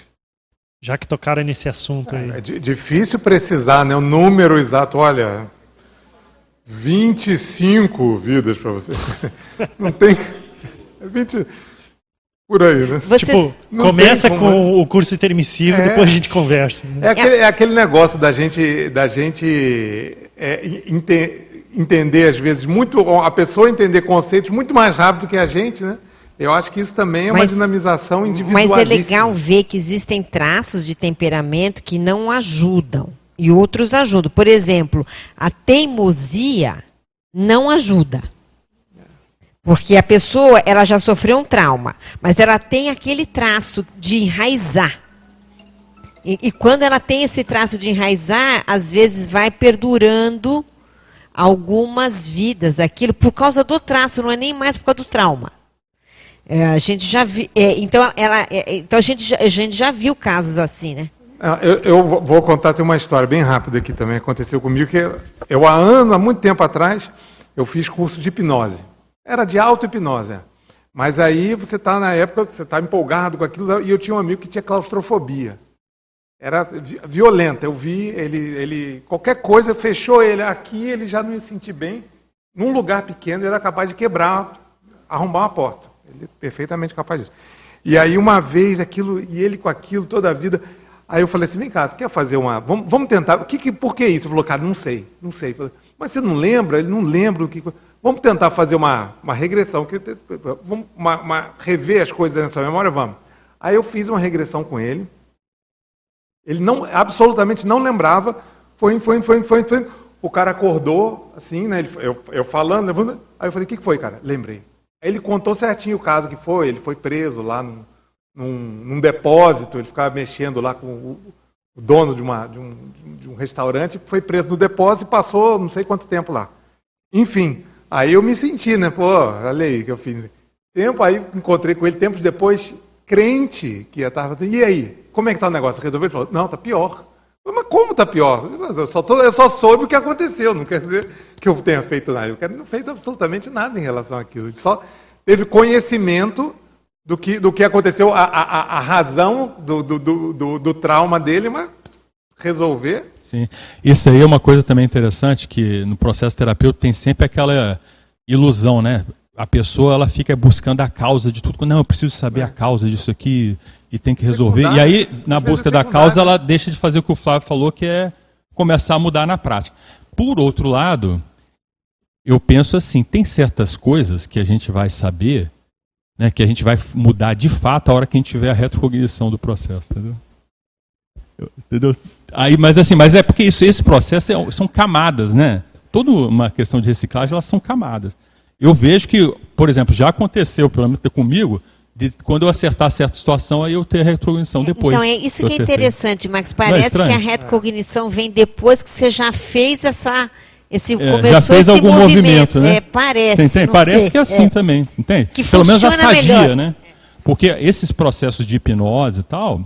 Já que tocaram nesse assunto aí. É, é difícil precisar, né? O número exato. Olha, 25 vidas para você. Não tem. 20. Por aí, né? Você... Tipo, começa como... com o curso intermissivo é... depois a gente conversa. Né? É, aquele, é aquele negócio da gente, da gente é, ente, entender, às vezes, muito. A pessoa entender conceitos muito mais rápido que a gente, né? Eu acho que isso também é uma dinamização individual. Mas é legal ver que existem traços de temperamento que não ajudam e outros ajudam. Por exemplo, a teimosia não ajuda. Porque a pessoa, ela já sofreu um trauma, mas ela tem aquele traço de enraizar. E, e quando ela tem esse traço de enraizar, às vezes vai perdurando algumas vidas aquilo por causa do traço, não é nem mais por causa do trauma. É, a gente já vi, é, então, ela, é, então a, gente já, a gente já viu casos assim, né? Eu, eu, vou contar uma história bem rápida que também aconteceu comigo, que eu há anos, há muito tempo atrás, eu fiz curso de hipnose. Era de auto-hipnose. Mas aí você está na época, você está empolgado com aquilo, e eu tinha um amigo que tinha claustrofobia. Era violenta. Eu vi ele, ele qualquer coisa fechou ele aqui, ele já não ia sentir bem. Num lugar pequeno, ele era capaz de quebrar, arrombar uma porta. Ele é perfeitamente capaz disso. E aí, uma vez, aquilo, e ele com aquilo toda a vida. Aí eu falei assim: vem cá, você quer fazer uma. Vamos, vamos tentar. O que, que, por que isso? Ele falou, cara, não sei, não sei. Falei, mas você não lembra? Ele não lembra o que. Vamos tentar fazer uma, uma regressão, que, vamos uma, uma, rever as coisas na sua memória? Vamos. Aí eu fiz uma regressão com ele. Ele não, absolutamente não lembrava. Foi, foi, foi, foi, foi. O cara acordou, assim, né? Ele, eu, eu falando, levando. Aí eu falei, o que, que foi, cara? Lembrei. Ele contou certinho o caso que foi. Ele foi preso lá num, num, num depósito, ele ficava mexendo lá com o, o dono de, uma, de, um, de um restaurante, foi preso no depósito e passou não sei quanto tempo lá. Enfim, aí eu me senti, né? Pô, olha aí que eu fiz. Tempo, aí encontrei com ele tempos depois, crente, que ia estar e aí, como é que está o negócio? Resolveu? Ele falou, não, está pior. Mas como está pior? Eu só, tô, eu só soube o que aconteceu, não quer dizer que eu tenha feito nada. O cara não fez absolutamente nada em relação àquilo. Ele só teve conhecimento do que, do que aconteceu, a, a, a razão do, do, do, do, trauma dele, mas resolver. Sim. Isso aí é uma coisa também interessante, que no processo terapêutico tem sempre aquela ilusão, né? A pessoa ela fica buscando a causa de tudo. Não, eu preciso saber é. a causa disso aqui e tem que resolver. E aí, na busca da causa, ela deixa de fazer o que o Flávio falou, que é começar a mudar na prática. Por outro lado, eu penso assim, tem certas coisas que a gente vai saber né, que a gente vai mudar de fato a hora que a gente tiver a retrocognição do processo, entendeu? entendeu? Aí, mas assim, mas é porque isso, esse processo é, são camadas, né? Toda uma questão de reciclagem, elas são camadas. Eu vejo que, por exemplo, já aconteceu, pelo menos comigo, de quando eu acertar certa situação, aí eu ter a retrocognição depois. Então, é isso que, que é interessante, Max. É Parece é que a retrocognição vem depois que você já fez essa esse, é, começou já fez algum movimento, movimento né? É, parece. Tem, tem, parece sei. que é assim é. também, entende? Que Pelo menos a sadia, melhor. né? Porque esses processos de hipnose e tal,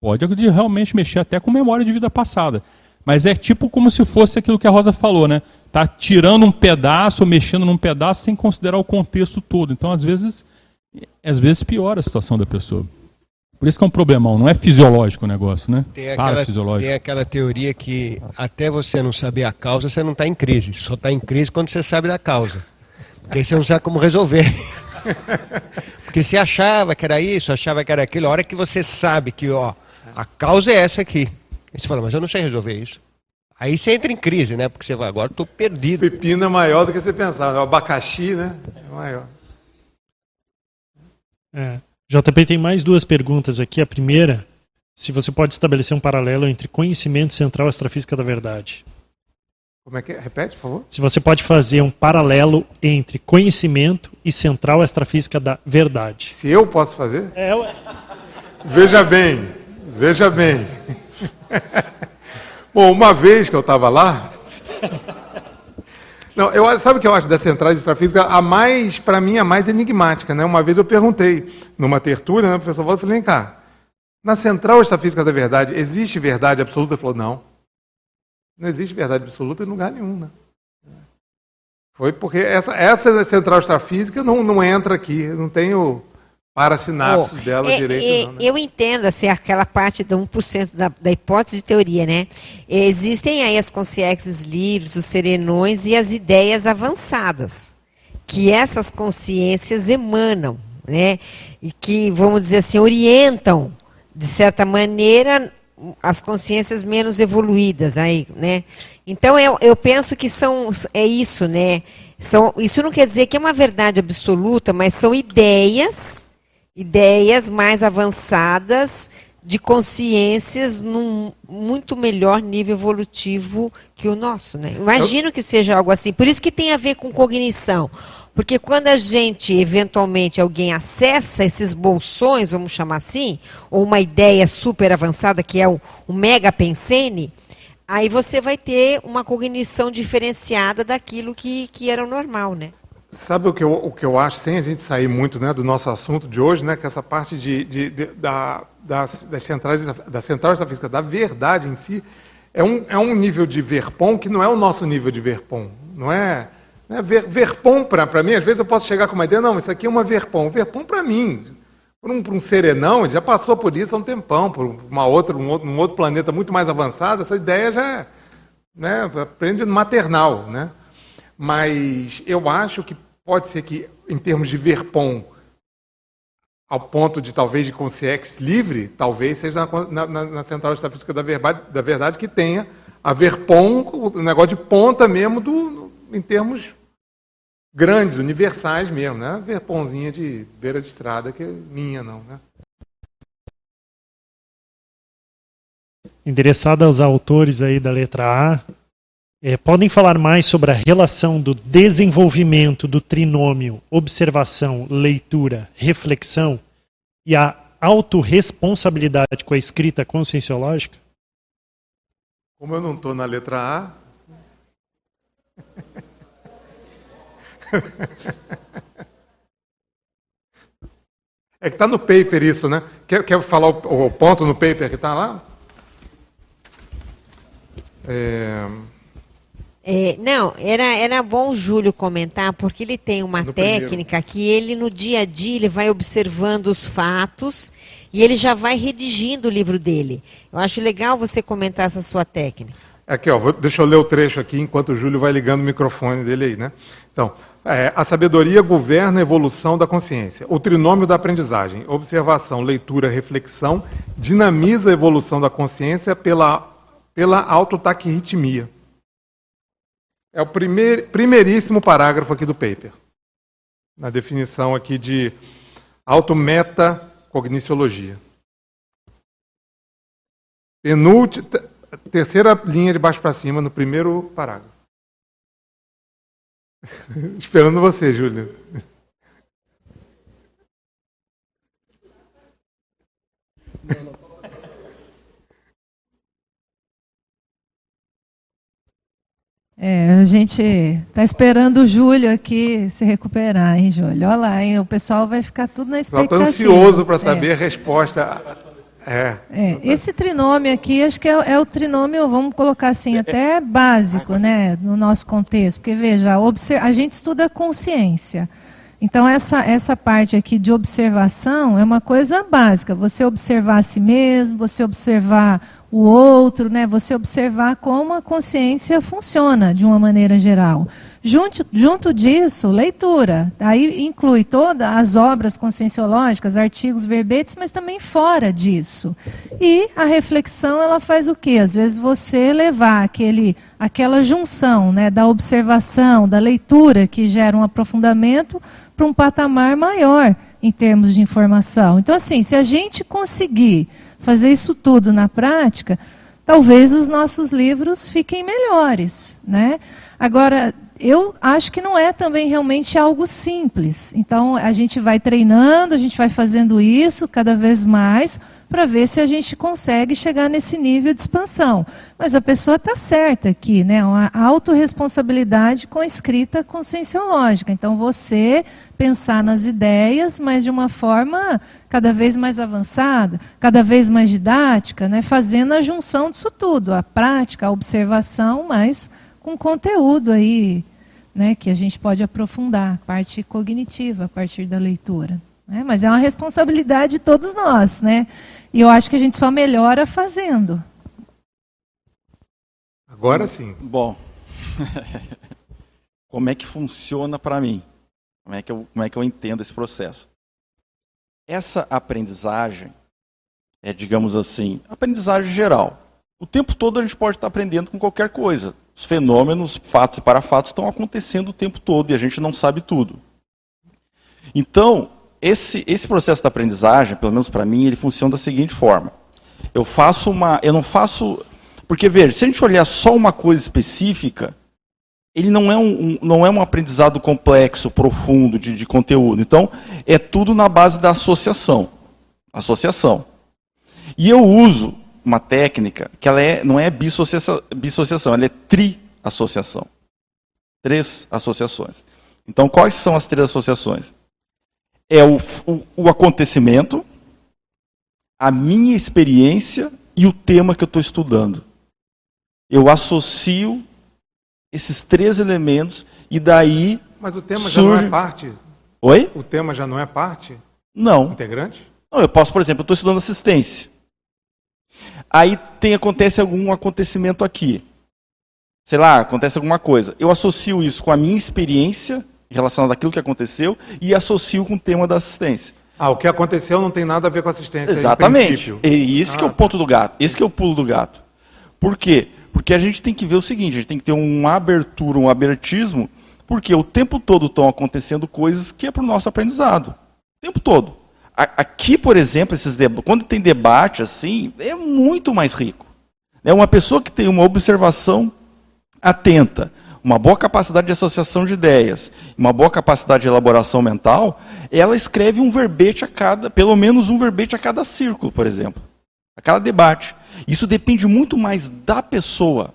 pode realmente mexer até com memória de vida passada. Mas é tipo como se fosse aquilo que a Rosa falou, né? Tá tirando um pedaço, mexendo num pedaço sem considerar o contexto todo. Então, às vezes, às vezes piora a situação da pessoa. Por isso que é um problemão, não é fisiológico o negócio, né? Tem aquela, tem aquela teoria que até você não saber a causa, você não está em crise. Só está em crise quando você sabe da causa. Porque aí você não sabe como resolver. Porque você achava que era isso, achava que era aquilo. A hora que você sabe que ó, a causa é essa aqui. Aí você fala, mas eu não sei resolver isso. Aí você entra em crise, né? Porque você vai, agora estou perdido. O pepino é maior do que você pensava. O abacaxi, né? É maior. É. JP tem mais duas perguntas aqui. A primeira, se você pode estabelecer um paralelo entre conhecimento central e astrofísica da verdade. Como é que é? Repete, por favor. Se você pode fazer um paralelo entre conhecimento e central astrofísica da verdade. Se eu posso fazer? É, ué. Veja bem, veja bem. Bom, uma vez que eu estava lá, não, eu, sabe o que eu acho da central de extrafísica? A mais, para mim, a mais enigmática. Né? Uma vez eu perguntei, numa tertúlia, né, professor Walter, falei, vem cá, na central extrafísica da verdade, existe verdade absoluta? Ele falou, não. Não existe verdade absoluta em lugar nenhum. Né? Foi porque essa, essa central extrafísica não, não entra aqui, não tem para sinapses oh, dela é, direito. É, não, né? Eu entendo assim, aquela parte do 1% da, da hipótese de teoria, né? Existem aí as consciências livres, os serenões e as ideias avançadas, que essas consciências emanam, né? E que, vamos dizer assim, orientam, de certa maneira, as consciências menos evoluídas aí, né? Então eu, eu penso que são é isso, né? São, isso não quer dizer que é uma verdade absoluta, mas são ideias ideias mais avançadas de consciências num muito melhor nível evolutivo que o nosso, né? Imagino que seja algo assim. Por isso que tem a ver com cognição. Porque quando a gente, eventualmente, alguém acessa esses bolsões, vamos chamar assim, ou uma ideia super avançada, que é o, o mega pensene, aí você vai ter uma cognição diferenciada daquilo que, que era o normal, né? Sabe o que, eu, o que eu acho, sem a gente sair muito né, do nosso assunto de hoje, né, que essa parte de, de, de da, das, das, centrais, da central física, da verdade em si, é um, é um nível de verpom que não é o nosso nível de verpom. Não é. Né, ver, verpom, para mim, às vezes eu posso chegar com uma ideia, não, isso aqui é uma verpom. Verpom, para mim, para um, um serenão, já passou por isso há um tempão, por uma outra, um, outro, um outro planeta muito mais avançado, essa ideia já é, né, aprende no maternal, né? Mas eu acho que pode ser que, em termos de verpom, ao ponto de talvez de consciência livre, talvez seja na, na, na Central Estatística da Verdade, da verdade que tenha a Verpon, o negócio de ponta mesmo, do, em termos grandes, universais mesmo, né? Verponzinha de beira de estrada, que é minha, não, né? Endereçada aos autores aí da letra A, é, podem falar mais sobre a relação do desenvolvimento do trinômio observação, leitura, reflexão e a autorresponsabilidade com a escrita conscienciológica? Como eu não estou na letra A. É que está no paper isso, né? Quer, quer falar o, o ponto no paper que está lá? É... É, não, era, era bom o Júlio comentar, porque ele tem uma no técnica primeiro. que ele, no dia a dia, ele vai observando os fatos e ele já vai redigindo o livro dele. Eu acho legal você comentar essa sua técnica. Aqui, ó, vou, deixa eu ler o trecho aqui, enquanto o Júlio vai ligando o microfone dele aí, né? Então, é, a sabedoria governa a evolução da consciência. O trinômio da aprendizagem, observação, leitura, reflexão, dinamiza a evolução da consciência pela, pela autotaquirritmia. É o primeir, primeiríssimo parágrafo aqui do paper. Na definição aqui de autometacogniциologia. Penúltima, terceira linha de baixo para cima, no primeiro parágrafo. Esperando você, Júlio. É, a gente está esperando o Júlio aqui se recuperar, hein, Júlio? Olha lá, hein? o pessoal vai ficar tudo na expectativa. Estou ansioso para saber é. a resposta. É. é. Esse trinômio aqui, acho que é, é, o trinômio, vamos colocar assim, até básico, né, no nosso contexto. Porque, veja, a gente estuda consciência. Então, essa, essa parte aqui de observação é uma coisa básica. Você observar a si mesmo, você observar o outro, né? Você observar como a consciência funciona de uma maneira geral. Junto, junto disso, leitura. Aí inclui todas as obras conscienciológicas, artigos, verbetes, mas também fora disso. E a reflexão, ela faz o quê? Às vezes você levar aquele, aquela junção né, da observação, da leitura, que gera um aprofundamento, para um patamar maior em termos de informação. Então, assim, se a gente conseguir fazer isso tudo na prática, talvez os nossos livros fiquem melhores, né? Agora, eu acho que não é também realmente algo simples. Então, a gente vai treinando, a gente vai fazendo isso cada vez mais para ver se a gente consegue chegar nesse nível de expansão. Mas a pessoa está certa aqui, né? Uma autorresponsabilidade com a escrita conscienciológica. Então, você pensar nas ideias, mas de uma forma cada vez mais avançada, cada vez mais didática, né? fazendo a junção disso tudo, a prática, a observação, mas com conteúdo aí, né, que a gente pode aprofundar, parte cognitiva a partir da leitura. Né? Mas é uma responsabilidade de todos nós, né? E eu acho que a gente só melhora fazendo. Agora sim. Bom, como é que funciona para mim? Como é, que eu, como é que eu entendo esse processo? Essa aprendizagem é, digamos assim, aprendizagem geral. O tempo todo a gente pode estar aprendendo com qualquer coisa. Os fenômenos, fatos e parafatos estão acontecendo o tempo todo e a gente não sabe tudo. Então, esse, esse processo da aprendizagem, pelo menos para mim, ele funciona da seguinte forma. Eu faço uma. Eu não faço. Porque, veja, se a gente olhar só uma coisa específica, ele não é um, um não é um aprendizado complexo, profundo de, de conteúdo. Então, é tudo na base da associação. Associação. E eu uso uma técnica que ela é, não é bissociação, bissociação, ela é triassociação. Três associações. Então, quais são as três associações? É o, o, o acontecimento, a minha experiência e o tema que eu estou estudando. Eu associo esses três elementos e daí. Mas o tema surge... já não é parte? Oi? O tema já não é parte? Não. Integrante? Não, eu posso, por exemplo, eu estou estudando assistência. Aí tem, acontece algum acontecimento aqui. Sei lá, acontece alguma coisa. Eu associo isso com a minha experiência relacionada àquilo que aconteceu e associo com o tema da assistência. Ah, o que aconteceu não tem nada a ver com assistência. Exatamente. E isso ah. que é o ponto do gato. Esse que é o pulo do gato. Por quê? Porque a gente tem que ver o seguinte, a gente tem que ter uma abertura, um abertismo, porque o tempo todo estão acontecendo coisas que é para o nosso aprendizado. O tempo todo. Aqui, por exemplo, esses quando tem debate assim, é muito mais rico. É uma pessoa que tem uma observação atenta, uma boa capacidade de associação de ideias, uma boa capacidade de elaboração mental, ela escreve um verbete a cada, pelo menos um verbete a cada círculo, por exemplo, a cada debate. Isso depende muito mais da pessoa,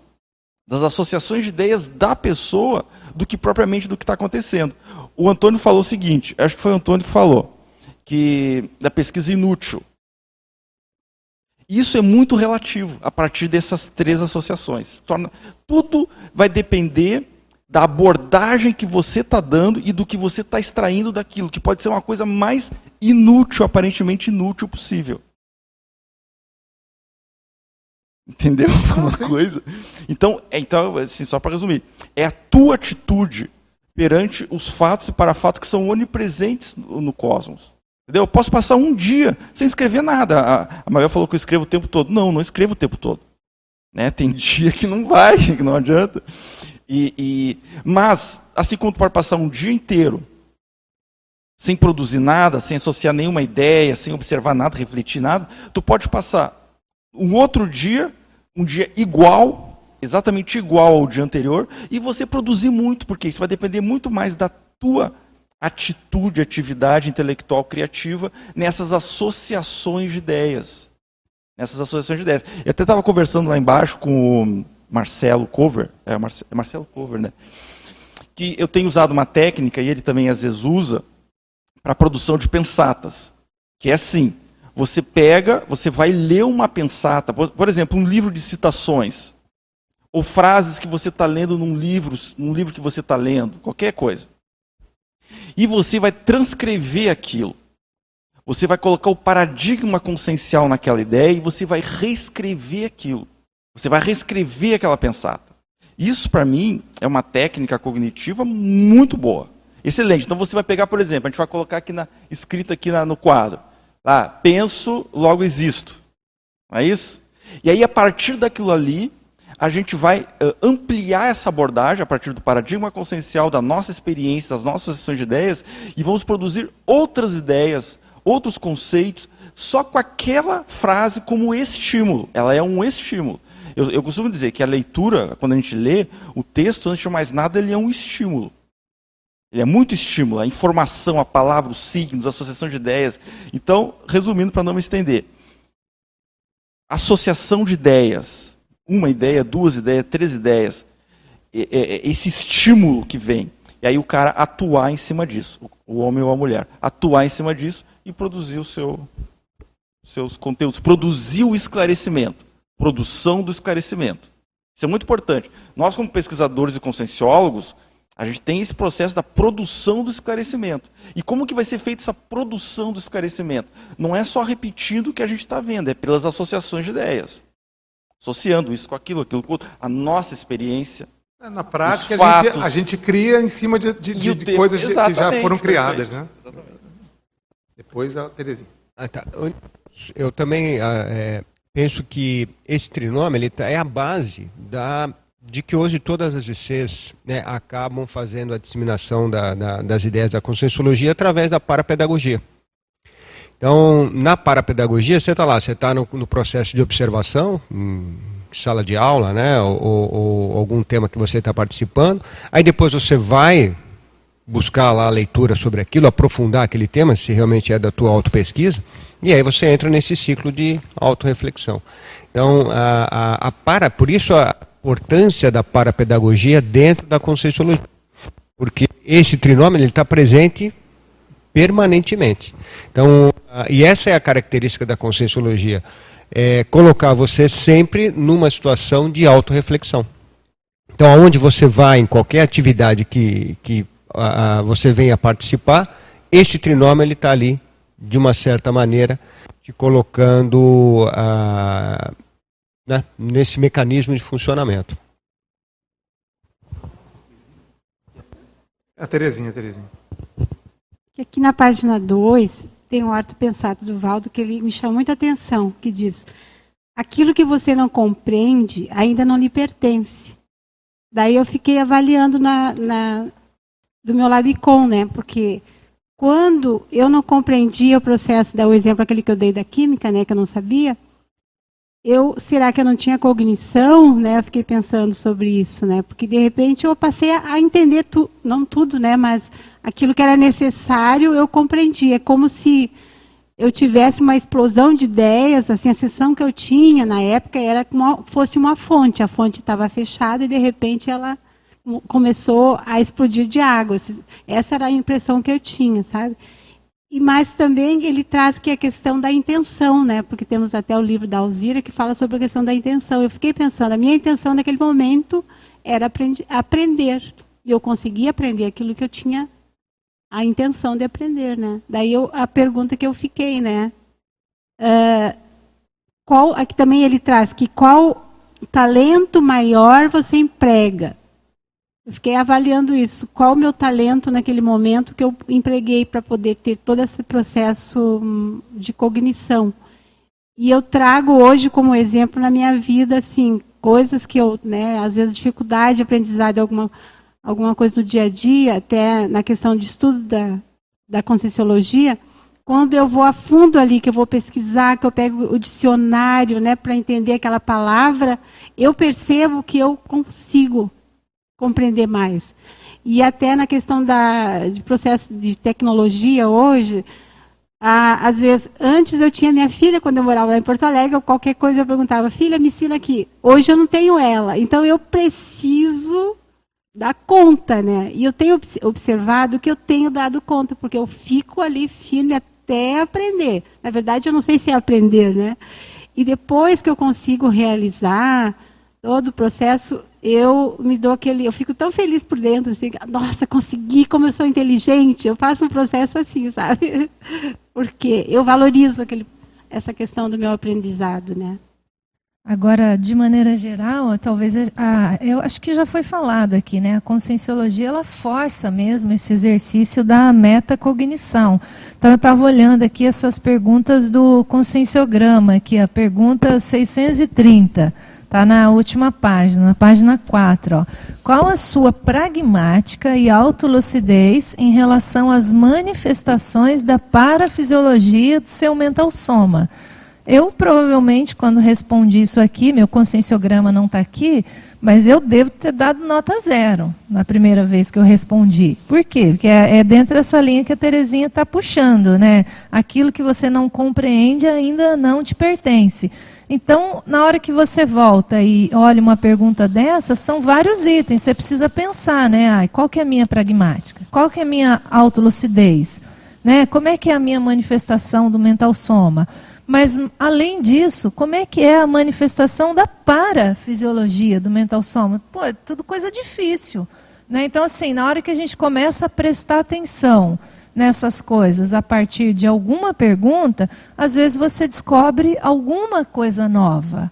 das associações de ideias da pessoa, do que propriamente do que está acontecendo. O Antônio falou o seguinte, acho que foi o Antônio que falou que da pesquisa inútil. Isso é muito relativo a partir dessas três associações. Torna, tudo vai depender da abordagem que você está dando e do que você está extraindo daquilo, que pode ser uma coisa mais inútil, aparentemente inútil possível. Entendeu? Uma coisa. Então, é, então assim, só para resumir, é a tua atitude perante os fatos e para fatos que são onipresentes no, no cosmos. Entendeu? Eu posso passar um dia sem escrever nada. A, a Mabel falou que eu escrevo o tempo todo. Não, não escrevo o tempo todo. Né? Tem dia que não vai, que não adianta. E, e, mas, assim como tu pode passar um dia inteiro sem produzir nada, sem associar nenhuma ideia, sem observar nada, refletir nada, tu pode passar um outro dia, um dia igual, exatamente igual ao dia anterior, e você produzir muito, porque isso vai depender muito mais da tua atitude, atividade intelectual criativa nessas associações de ideias. Nessas associações de ideias. Eu até estava conversando lá embaixo com o Marcelo Cover, é, Marce, é Marcelo Cover, né? Que eu tenho usado uma técnica, e ele também às vezes usa, para a produção de pensatas. Que é assim: você pega, você vai ler uma pensata, por, por exemplo, um livro de citações, ou frases que você está lendo num livro, num livro que você está lendo, qualquer coisa. E você vai transcrever aquilo. Você vai colocar o paradigma consciencial naquela ideia e você vai reescrever aquilo. Você vai reescrever aquela pensata. Isso, para mim, é uma técnica cognitiva muito boa. Excelente. Então você vai pegar, por exemplo, a gente vai colocar aqui na, escrito aqui na, no quadro. Lá, penso, logo existo. Não é isso? E aí, a partir daquilo ali, a gente vai uh, ampliar essa abordagem a partir do paradigma consciencial da nossa experiência, das nossas sessões de ideias, e vamos produzir outras ideias, outros conceitos, só com aquela frase como estímulo. Ela é um estímulo. Eu, eu costumo dizer que a leitura, quando a gente lê, o texto, antes de mais nada, ele é um estímulo. Ele é muito estímulo, a informação, a palavra, os signos, a associação de ideias. Então, resumindo para não me estender, associação de ideias uma ideia, duas ideias, três ideias. Esse estímulo que vem. E aí o cara atuar em cima disso, o homem ou a mulher. Atuar em cima disso e produzir o seu, seus conteúdos. Produzir o esclarecimento. Produção do esclarecimento. Isso é muito importante. Nós, como pesquisadores e conscienciólogos, a gente tem esse processo da produção do esclarecimento. E como que vai ser feita essa produção do esclarecimento? Não é só repetindo o que a gente está vendo, é pelas associações de ideias associando isso com aquilo, aquilo com outro, a nossa experiência. É, na prática, a gente, a gente, cria em cima de, de, de, de coisas que já foram criadas. Né? Depois a Terezinha. Ah, tá. Eu também ah, é, penso que esse trinômio ele tá, é a base da, de que hoje todas as ICs né, acabam fazendo a disseminação da, da, das ideias da conscienciologia através da parapedagogia. Então, na parapedagogia, você está lá, você está no, no, processo de observação, sala de aula, né, ou, ou, ou algum tema que você está participando. Aí depois você vai buscar lá a leitura sobre aquilo, aprofundar aquele tema, se realmente é da tua autopesquisa, e aí você entra nesse ciclo de autorreflexão. Então, a, a, a para, por isso a importância da parapedagogia dentro da conscienciologia. Porque esse trinômio está presente permanentemente. Então, e essa é a característica da conscienciologia, é colocar você sempre numa situação de autorreflexão. Então, aonde você vai, em qualquer atividade que, que a, você venha participar, esse trinômio está ali, de uma certa maneira, te colocando a, né, nesse mecanismo de funcionamento. A Terezinha, a Terezinha aqui na página 2 tem um orto pensado do Valdo que ele me chama muita atenção, que diz: aquilo que você não compreende ainda não lhe pertence. Daí eu fiquei avaliando na, na do meu Labicon, né? Porque quando eu não compreendia o processo, dá o exemplo aquele que eu dei da química, né, que eu não sabia, eu será que eu não tinha cognição, né? Eu fiquei pensando sobre isso, né? Porque de repente eu passei a entender tu, não tudo, né, mas aquilo que era necessário, eu compreendi. É como se eu tivesse uma explosão de ideias, assim, a sessão que eu tinha na época era como fosse uma fonte, a fonte estava fechada e de repente ela começou a explodir de água. Essa era a impressão que eu tinha, sabe? E mais também ele traz que a questão da intenção, né? Porque temos até o livro da Alzira que fala sobre a questão da intenção. Eu fiquei pensando, a minha intenção naquele momento era aprender. E eu consegui aprender aquilo que eu tinha a intenção de aprender, né? Daí eu, a pergunta que eu fiquei, né? Uh, qual, aqui também ele traz que qual talento maior você emprega? Eu fiquei avaliando isso. Qual o meu talento naquele momento que eu empreguei para poder ter todo esse processo hum, de cognição? E eu trago hoje como exemplo na minha vida, assim, coisas que eu, né, às vezes dificuldade de aprendizado, alguma alguma coisa no dia a dia, até na questão de estudo da, da Conscienciologia, quando eu vou a fundo ali, que eu vou pesquisar, que eu pego o dicionário né, para entender aquela palavra, eu percebo que eu consigo compreender mais. E até na questão da, de processo de tecnologia hoje, ah, às vezes, antes eu tinha minha filha, quando eu morava lá em Porto Alegre, qualquer coisa eu perguntava, filha, me ensina aqui. Hoje eu não tenho ela. Então eu preciso dar conta, né? E eu tenho observado que eu tenho dado conta, porque eu fico ali firme até aprender. Na verdade, eu não sei se é aprender, né? E depois que eu consigo realizar todo o processo, eu me dou aquele, eu fico tão feliz por dentro, assim, nossa, consegui, como eu sou inteligente. Eu faço um processo assim, sabe? Porque eu valorizo aquele, essa questão do meu aprendizado, né? Agora, de maneira geral, talvez a, eu acho que já foi falado aqui, né? A conscienciologia ela força mesmo esse exercício da metacognição. Então eu estava olhando aqui essas perguntas do conscienciograma, aqui a pergunta 630, está na última página, na página 4. Ó. Qual a sua pragmática e autolucidez em relação às manifestações da parafisiologia do seu mental soma? Eu provavelmente, quando respondi isso aqui, meu conscienciograma não está aqui, mas eu devo ter dado nota zero na primeira vez que eu respondi. Por quê? Porque é, é dentro dessa linha que a Terezinha está puxando, né? Aquilo que você não compreende ainda não te pertence. Então, na hora que você volta e olha uma pergunta dessa, são vários itens. Você precisa pensar, né? Ai, qual que é a minha pragmática? Qual que é a minha autolucidez? Né? Como é que é a minha manifestação do mental soma? Mas, além disso, como é que é a manifestação da parafisiologia do mental soma? Pô, é tudo coisa difícil. Né? Então, assim, na hora que a gente começa a prestar atenção nessas coisas a partir de alguma pergunta, às vezes você descobre alguma coisa nova.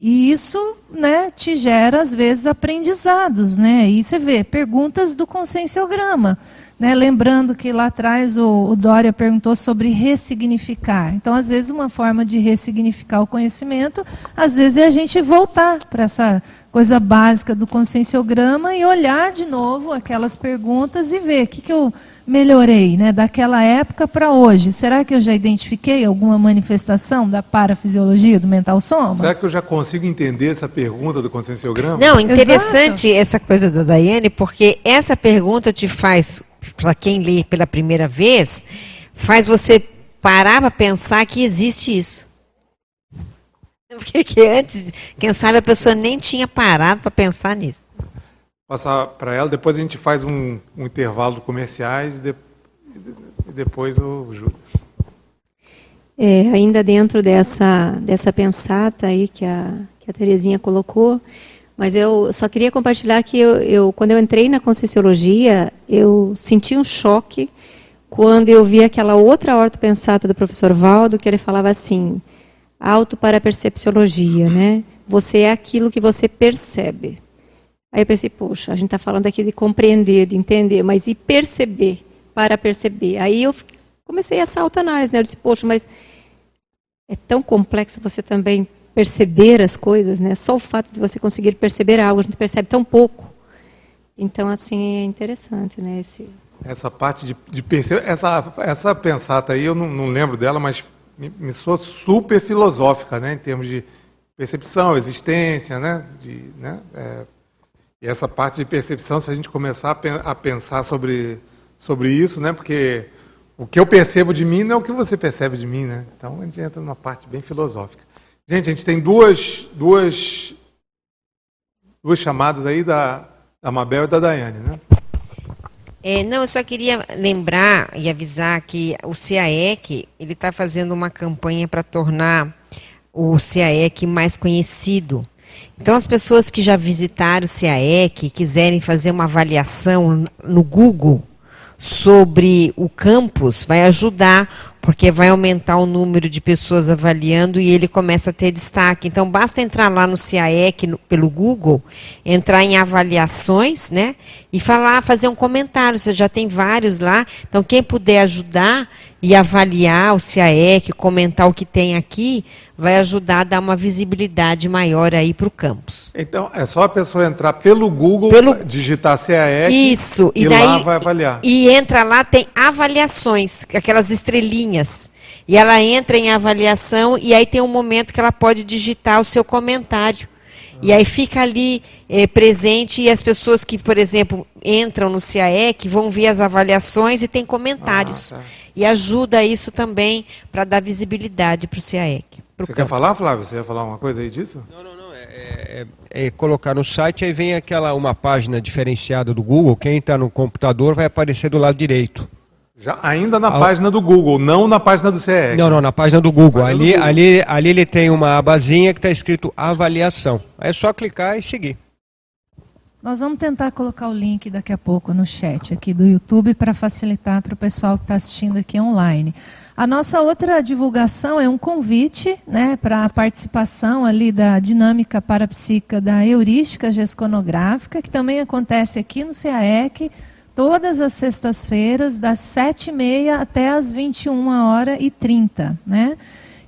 E isso né, te gera, às vezes, aprendizados. Né? E você vê perguntas do conscienciograma. Né? Lembrando que lá atrás o, o Dória perguntou sobre ressignificar. Então, às vezes, uma forma de ressignificar o conhecimento, às vezes, é a gente voltar para essa coisa básica do conscienciograma e olhar de novo aquelas perguntas e ver o que, que eu melhorei né, daquela época para hoje. Será que eu já identifiquei alguma manifestação da parafisiologia do mental soma? Será que eu já consigo entender essa pergunta do conscienciograma? Não, interessante Exato. essa coisa da Daiane, porque essa pergunta te faz para quem lê pela primeira vez, faz você parar para pensar que existe isso. Porque que antes, quem sabe a pessoa nem tinha parado para pensar nisso. Passar para ela, depois a gente faz um, um intervalo de comerciais e, de, e depois o Júlio. É, ainda dentro dessa, dessa pensata aí que a, que a Terezinha colocou, mas eu só queria compartilhar que eu, eu, quando eu entrei na Conscienciologia, eu senti um choque quando eu vi aquela outra ortopensata do professor Valdo, que ele falava assim, auto para percepciologia, né? Você é aquilo que você percebe. Aí eu pensei, poxa, a gente está falando aqui de compreender, de entender, mas e perceber, para perceber. Aí eu comecei essa autoanálise, né? Eu disse, poxa, mas é tão complexo você também perceber as coisas, né? Só o fato de você conseguir perceber algo, a gente percebe tão pouco. Então, assim, é interessante, né? Esse... Essa parte de, de perceber, essa, essa pensata aí, eu não, não lembro dela, mas me, me soa super filosófica, né? Em termos de percepção, existência, né? De, né? É, e essa parte de percepção, se a gente começar a, pensar sobre, sobre isso, né? Porque o que eu percebo de mim não é o que você percebe de mim, né? Então a gente entra numa parte bem filosófica. Gente, a gente tem duas, duas, duas chamadas aí da, da Mabel e da Daiane, né? É, não, eu só queria lembrar e avisar que o CAEC ele está fazendo uma campanha para tornar o CAEC mais conhecido. Então, as pessoas que já visitaram o CAEC, quiserem fazer uma avaliação no Google sobre o campus, vai ajudar, porque vai aumentar o número de pessoas avaliando e ele começa a ter destaque. Então, basta entrar lá no CAEC no, pelo Google, entrar em avaliações, né? E falar, fazer um comentário. Você já tem vários lá. Então, quem puder ajudar e avaliar o CAEC, comentar o que tem aqui, vai ajudar a dar uma visibilidade maior aí para o campus. Então, é só a pessoa entrar pelo Google, pelo... digitar CAEC Isso, e, e daí, lá vai avaliar. E entra lá, tem avaliações, aquelas estrelinhas. E ela entra em avaliação e aí tem um momento que ela pode digitar o seu comentário. E aí fica ali é, presente e as pessoas que, por exemplo, entram no CAEC vão ver as avaliações e tem comentários. Ah, tá. E ajuda isso também para dar visibilidade para o CAEC. Você campus. quer falar, Flávio? Você ia falar uma coisa aí disso? Não, não, não. É, é, é, é colocar no site, aí vem aquela uma página diferenciada do Google. Quem está no computador vai aparecer do lado direito. Já, ainda na página do Google, não na página do CE. Não, não, na página do Google. Página ali, do Google. ali, ali ele tem uma abazinha que está escrito avaliação. Aí é só clicar e seguir. Nós vamos tentar colocar o link daqui a pouco no chat aqui do YouTube para facilitar para o pessoal que está assistindo aqui online. A nossa outra divulgação é um convite né, para a participação ali da dinâmica parapsíquica da heurística gesconográfica, que também acontece aqui no CAEC, todas as sextas-feiras, das 7h30 até as 21 horas e 30 né?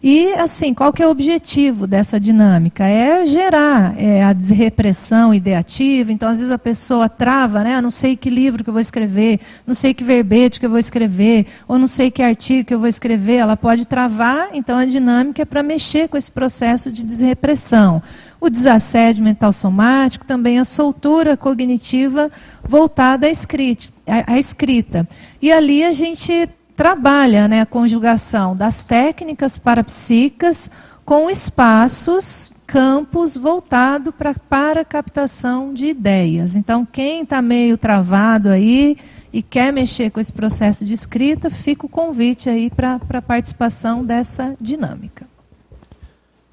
E, assim, qual que é o objetivo dessa dinâmica? É gerar é, a desrepressão ideativa. Então, às vezes a pessoa trava, né? Ah, não sei que livro que eu vou escrever, não sei que verbete que eu vou escrever, ou não sei que artigo que eu vou escrever. Ela pode travar, então a dinâmica é para mexer com esse processo de desrepressão. O desassédio mental somático, também a soltura cognitiva voltada à escrita. À escrita. E ali a gente trabalha né, a conjugação das técnicas parapsíquicas com espaços, campos voltado pra, para a captação de ideias. Então, quem está meio travado aí e quer mexer com esse processo de escrita, fica o convite aí para a participação dessa dinâmica.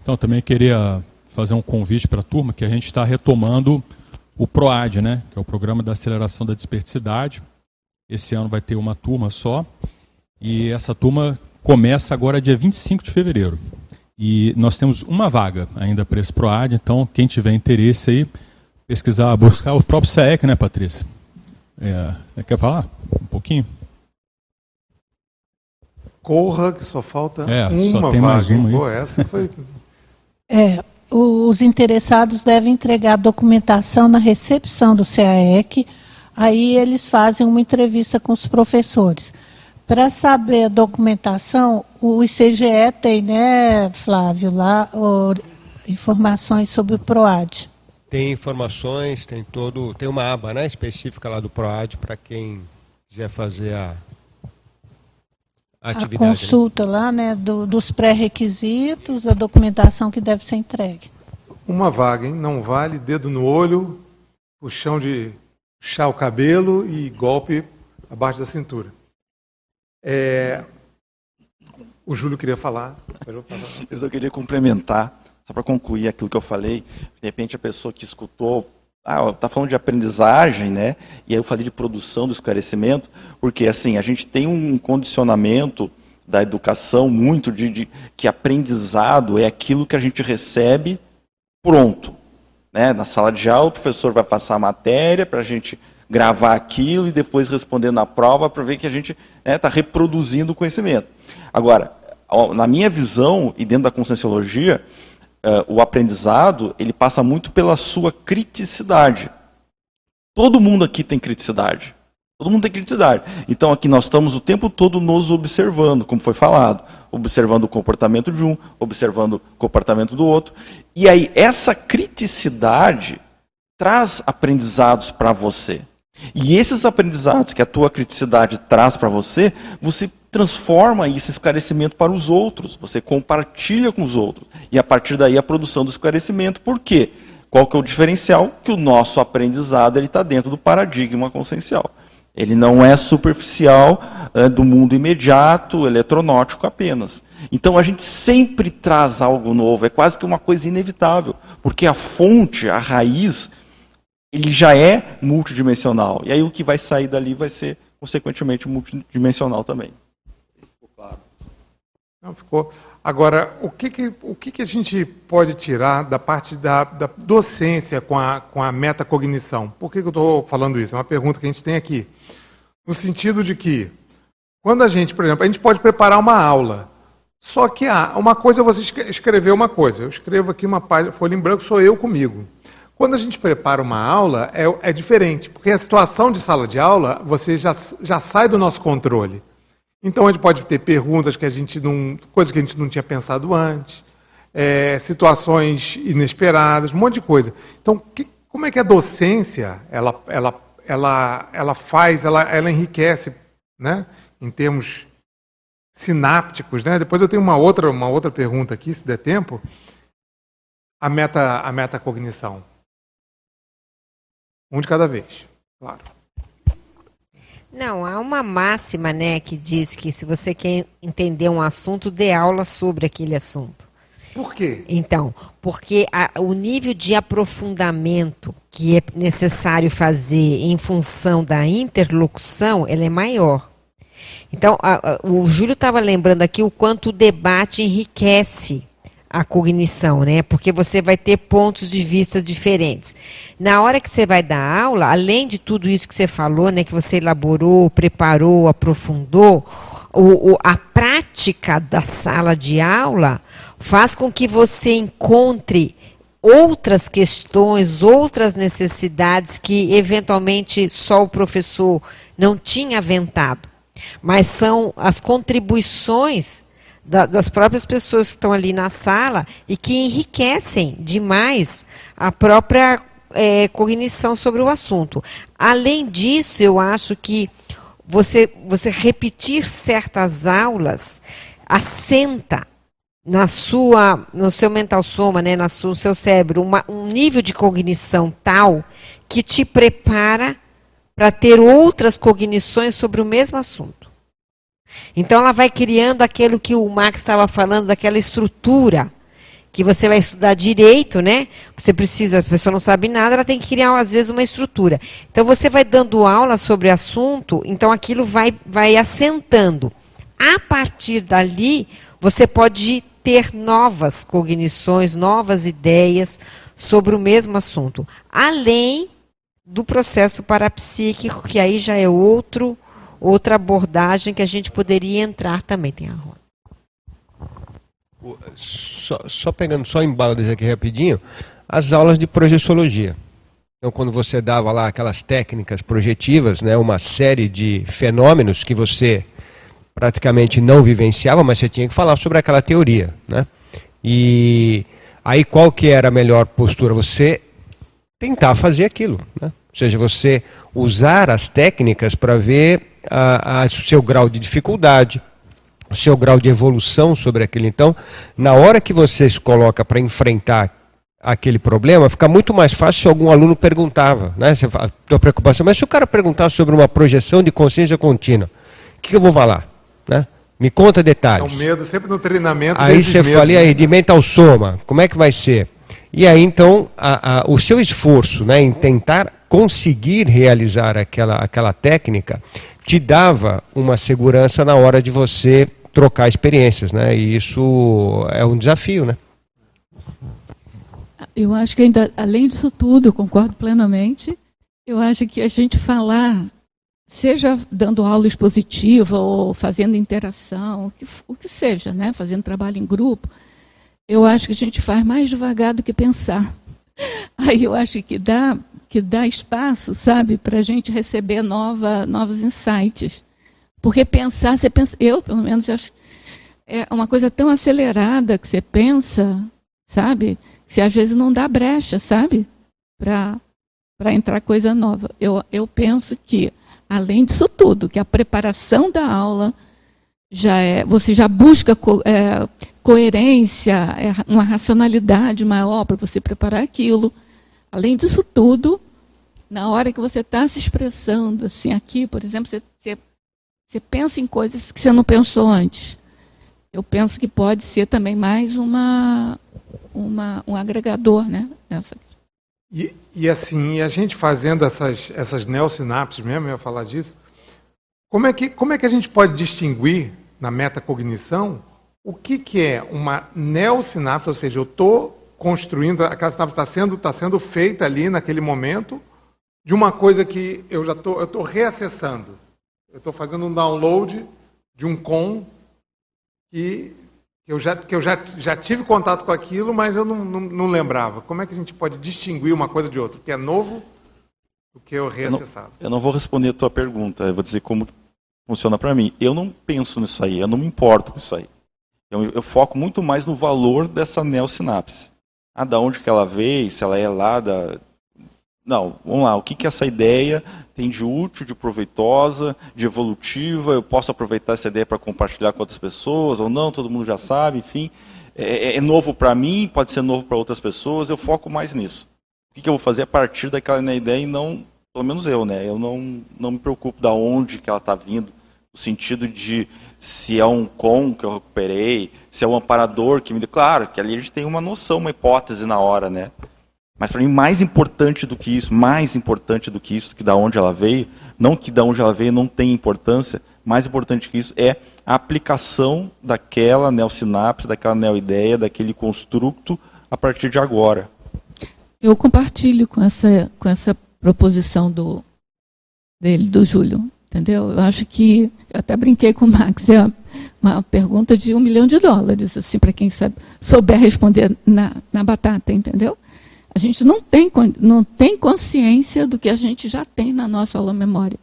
Então, também queria fazer um convite para a turma que a gente está retomando o PROAD, né, que é o Programa da Aceleração da Desperticidade. Esse ano vai ter uma turma só. E essa turma começa agora dia 25 de fevereiro. E nós temos uma vaga ainda para esse PROAD, então quem tiver interesse aí, pesquisar, buscar o próprio SAEC, né, Patrícia? É, quer falar um pouquinho? Corra, que só falta é, uma só tem vaga. Mais uma aí. Pô, essa foi... é, os interessados devem entregar a documentação na recepção do CAEC, aí eles fazem uma entrevista com os professores. Para saber a documentação, o ICGE tem, né, Flávio, lá o, informações sobre o PROAD. Tem informações, tem todo, tem uma aba, né, específica lá do PROAD para quem quiser fazer a, a atividade. A consulta né? lá, né, do, dos pré-requisitos, a documentação que deve ser entregue. Uma vaga, hein? Não vale dedo no olho, puxão de puxar o cabelo e golpe abaixo da cintura. É... O Júlio queria falar. Eu queria complementar, só para concluir aquilo que eu falei. De repente, a pessoa que escutou ah, está falando de aprendizagem, né? E aí eu falei de produção do esclarecimento, porque assim a gente tem um condicionamento da educação muito de, de que aprendizado é aquilo que a gente recebe pronto, né? Na sala de aula o professor vai passar a matéria para a gente gravar aquilo e depois responder na prova para ver que a gente está né, tá reproduzindo o conhecimento. Agora, na minha visão e dentro da conscienciologia, uh, o aprendizado ele passa muito pela sua criticidade. Todo mundo aqui tem criticidade. Todo mundo tem criticidade. Então aqui nós estamos o tempo todo nos observando, como foi falado, observando o comportamento de um, observando o comportamento do outro. E aí essa criticidade traz aprendizados para você. E esses aprendizados que a tua criticidade traz para você, você transforma isso em esclarecimento para os outros, você compartilha com os outros. E a partir daí a produção do esclarecimento. Por quê? Qual que é o diferencial? Que o nosso aprendizado está dentro do paradigma consciencial. Ele não é superficial é, do mundo imediato, eletronótico apenas. Então a gente sempre traz algo novo, é quase que uma coisa inevitável, porque a fonte, a raiz, ele já é multidimensional. E aí o que vai sair dali vai ser, consequentemente, multidimensional também. Ficou claro? Não, ficou. Agora, o que, que, o que, que a gente pode tirar da parte da, da docência com a, com a metacognição? Por que, que eu estou falando isso? É uma pergunta que a gente tem aqui. No sentido de que, quando a gente, por exemplo, a gente pode preparar uma aula, só que ah, uma coisa é você escrever uma coisa. Eu escrevo aqui uma folha em branco, sou eu comigo. Quando a gente prepara uma aula, é, é diferente, porque a situação de sala de aula, você já, já sai do nosso controle. Então a gente pode ter perguntas que a gente não. coisas que a gente não tinha pensado antes, é, situações inesperadas, um monte de coisa. Então, que, como é que a docência ela, ela, ela, ela faz, ela, ela enriquece, né? Em termos sinápticos, né? Depois eu tenho uma outra, uma outra pergunta aqui, se der tempo. A meta, a metacognição. Um de cada vez, claro. Não, há uma máxima, né, que diz que se você quer entender um assunto, dê aula sobre aquele assunto. Por quê? Então, porque a, o nível de aprofundamento que é necessário fazer em função da interlocução, ele é maior. Então, a, a, o Júlio estava lembrando aqui o quanto o debate enriquece a cognição, né? Porque você vai ter pontos de vista diferentes. Na hora que você vai dar aula, além de tudo isso que você falou, né, que você elaborou, preparou, aprofundou, o, o, a prática da sala de aula faz com que você encontre outras questões, outras necessidades que eventualmente só o professor não tinha aventado. Mas são as contribuições da, das próprias pessoas que estão ali na sala e que enriquecem demais a própria é, cognição sobre o assunto. Além disso, eu acho que você, você repetir certas aulas assenta na sua, no seu mental soma, né, no seu cérebro, uma, um nível de cognição tal que te prepara para ter outras cognições sobre o mesmo assunto. Então ela vai criando aquilo que o Max estava falando, daquela estrutura que você vai estudar direito, né? Você precisa, a pessoa não sabe nada, ela tem que criar às vezes uma estrutura. Então você vai dando aula sobre o assunto, então aquilo vai vai assentando. A partir dali, você pode ter novas cognições, novas ideias sobre o mesmo assunto, além do processo parapsíquico, que aí já é outro outra abordagem que a gente poderia entrar também. Tem a roda. Só, só pegando só em baldes aqui rapidinho, as aulas de projeciologia. Então, quando você dava lá aquelas técnicas projetivas, né, uma série de fenômenos que você praticamente não vivenciava, mas você tinha que falar sobre aquela teoria, né? E aí qual que era a melhor postura? Você tentar fazer aquilo, né? Ou seja, você usar as técnicas para ver o seu grau de dificuldade, o seu grau de evolução sobre aquele. Então, na hora que você se coloca para enfrentar aquele problema, fica muito mais fácil se algum aluno perguntava, né? Você fala, tua preocupação, mas se o cara perguntar sobre uma projeção de consciência contínua, o que, que eu vou falar, né? Me conta detalhes. É um medo, sempre no treinamento. Aí você fala, e aí, de mental soma, como é que vai ser? E aí, então, a, a, o seu esforço né, em tentar conseguir realizar aquela, aquela técnica te dava uma segurança na hora de você trocar experiências, né? E isso é um desafio, né? Eu acho que ainda, além disso tudo, eu concordo plenamente. Eu acho que a gente falar, seja dando aula expositiva ou fazendo interação, o que, seja, né? Fazendo trabalho em grupo, eu acho que a gente faz mais devagar do que pensar. Aí eu acho que dá, que dá espaço, sabe, para a gente receber nova, novos insights. Porque pensar, você pensa, eu pelo menos acho é uma coisa tão acelerada que você pensa, sabe? Se às vezes não dá brecha, sabe? Para para entrar coisa nova. Eu, eu penso que, além disso tudo, que a preparação da aula já é, você já busca co, é, coerência, é, uma racionalidade maior para você preparar aquilo. Além disso tudo, na hora que você está se expressando, assim, aqui, por exemplo, você, você, você pensa em coisas que você não pensou antes. Eu penso que pode ser também mais uma, uma um agregador, né? Nessa. E, e assim, a gente fazendo essas, essas neosinapses mesmo, eu ia falar disso, como é, que, como é que a gente pode distinguir na metacognição o que, que é uma neosinapse, ou seja, eu estou construindo, aquela sinapse está sendo, tá sendo feita ali naquele momento, de uma coisa que eu já estou, eu estou reacessando. Eu estou fazendo um download de um com que eu já, que eu já, já tive contato com aquilo, mas eu não, não, não lembrava. Como é que a gente pode distinguir uma coisa de outra? O que é novo do que é reacessado? Eu não, eu não vou responder a tua pergunta, eu vou dizer como funciona para mim. Eu não penso nisso aí, eu não me importo com isso aí. Eu, eu foco muito mais no valor dessa neosinapse. Ah, da onde que ela veio, se ela é lá da, não, vamos lá, o que, que essa ideia tem de útil, de proveitosa, de evolutiva? Eu posso aproveitar essa ideia para compartilhar com outras pessoas ou não? Todo mundo já sabe, enfim. É, é, é novo para mim, pode ser novo para outras pessoas, eu foco mais nisso. O que, que eu vou fazer a partir daquela ideia e não, pelo menos eu, né? Eu não, não me preocupo da onde que ela está vindo, no sentido de se é um com que eu recuperei, se é um amparador que me deu. Claro, que ali a gente tem uma noção, uma hipótese na hora, né? Mas para mim, mais importante do que isso, mais importante do que isso, do que da onde ela veio, não que da onde ela veio não tem importância, mais importante que isso é a aplicação daquela neosinapse, daquela neoideia, daquele construto a partir de agora. Eu compartilho com essa, com essa proposição do, dele, do Júlio. Entendeu? Eu acho que, eu até brinquei com o Max, é uma pergunta de um milhão de dólares, assim, para quem sabe, souber responder na, na batata, entendeu? A gente não tem, não tem consciência do que a gente já tem na nossa aula memória.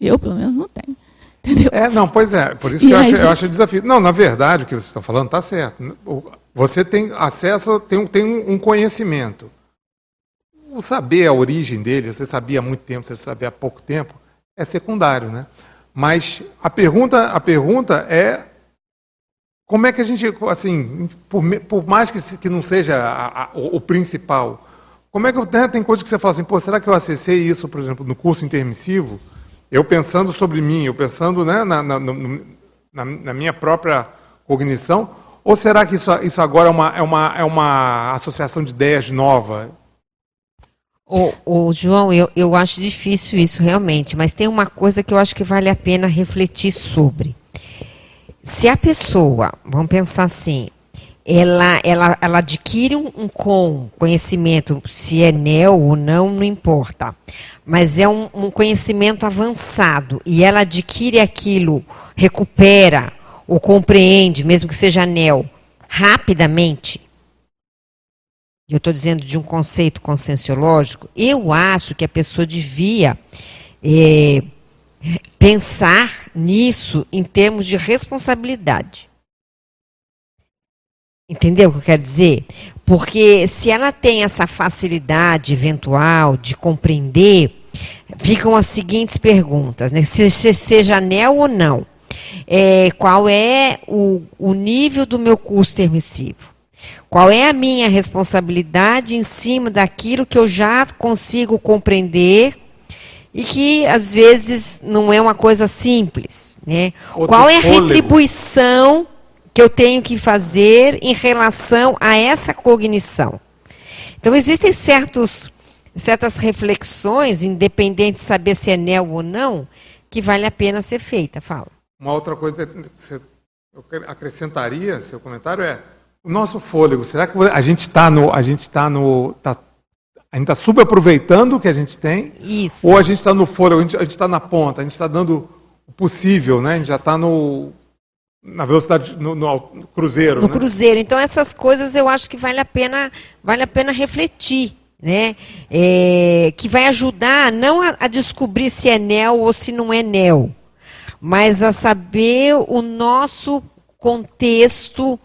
Eu, pelo menos, não tenho. Entendeu? É, não, pois é, por isso que eu, aí, acho, eu acho desafio. Não, na verdade, o que vocês estão falando está certo. Você tem acesso, tem, tem um conhecimento. O saber a origem dele, você sabia há muito tempo, você sabia há pouco tempo, é secundário, né? Mas a pergunta, a pergunta é como é que a gente, assim, por, por mais que, que não seja a, a, o, o, principal, como é que né, tem coisas que você fala assim, pô, será que eu acessei isso, por exemplo, no curso intermissivo? Eu pensando sobre mim, eu pensando né, na, na, na, na minha própria cognição, ou será que isso, isso agora é uma, é, uma, é uma associação de ideias nova? O, o João, eu, eu acho difícil isso realmente, mas tem uma coisa que eu acho que vale a pena refletir sobre se a pessoa, vamos pensar assim, ela, ela, ela adquire um, um com conhecimento, se é neo ou não, não importa. Mas é um, um conhecimento avançado e ela adquire aquilo, recupera ou compreende, mesmo que seja neo, rapidamente. Eu estou dizendo de um conceito conscienciológico. Eu acho que a pessoa devia é, pensar nisso em termos de responsabilidade. Entendeu o que eu quero dizer? Porque se ela tem essa facilidade eventual de compreender, ficam as seguintes perguntas, né? se, se seja anel ou não. É, qual é o, o nível do meu custo permissivo? Qual é a minha responsabilidade em cima daquilo que eu já consigo compreender e que às vezes não é uma coisa simples. Né? Qual é a retribuição que eu tenho que fazer em relação a essa cognição? Então existem certos, certas reflexões, independente de saber se é neo ou não, que vale a pena ser feita. Fala. Uma outra coisa que eu acrescentaria, seu comentário é o nosso fôlego. Será que a gente está no, a gente está no, tá a gente está subaproveitando o que a gente tem. Isso. Ou a gente está no foro, a gente está na ponta, a gente está dando o possível, né? A gente já está no, Na velocidade, no, no cruzeiro. No né? cruzeiro. Então, essas coisas eu acho que vale a pena, vale a pena refletir. Né? É, que vai ajudar não a, a descobrir se é NEL ou se não é NEL, mas a saber o nosso contexto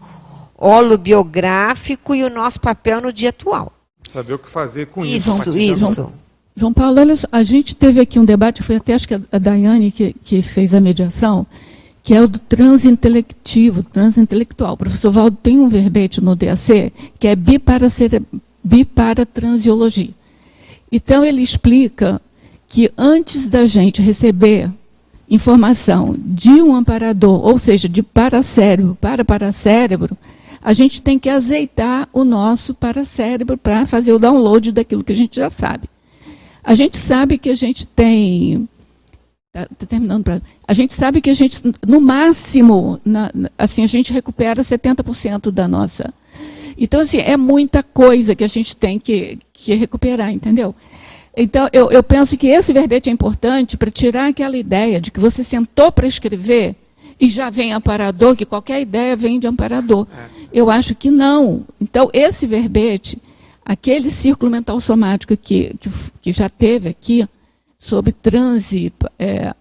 holobiográfico e o nosso papel no dia atual. Saber o que fazer com Isso, isso. isso. João Paulo, olha só, a gente teve aqui um debate, foi até acho que a Daiane que, que fez a mediação, que é o do transintelectivo, transintelectual. O professor Valdo tem um verbete no DAC que é biparatransiologia. Então ele explica que antes da gente receber informação de um amparador, ou seja, de paracérebro para paracérebro, a gente tem que azeitar o nosso paracérebro para fazer o download daquilo que a gente já sabe. A gente sabe que a gente tem. Tá, tá terminando. Pra, a gente sabe que a gente, no máximo, na, assim, a gente recupera 70% da nossa. Então, assim, é muita coisa que a gente tem que, que recuperar, entendeu? Então, eu, eu penso que esse verbete é importante para tirar aquela ideia de que você sentou para escrever e já vem amparador, que qualquer ideia vem de amparador. Eu acho que não. Então, esse verbete, aquele círculo mental somático que, que, que já teve aqui, sobre transe, é,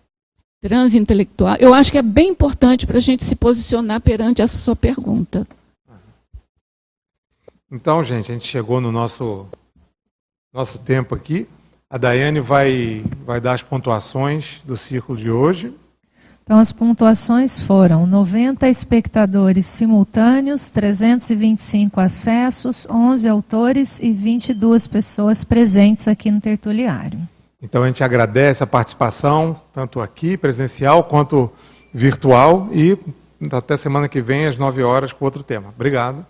transe intelectual, eu acho que é bem importante para a gente se posicionar perante essa sua pergunta. Então, gente, a gente chegou no nosso, nosso tempo aqui. A Daiane vai, vai dar as pontuações do círculo de hoje. Então, as pontuações foram 90 espectadores simultâneos, 325 acessos, 11 autores e 22 pessoas presentes aqui no tertuliário. Então, a gente agradece a participação, tanto aqui, presencial, quanto virtual. E até semana que vem, às 9 horas, com outro tema. Obrigado.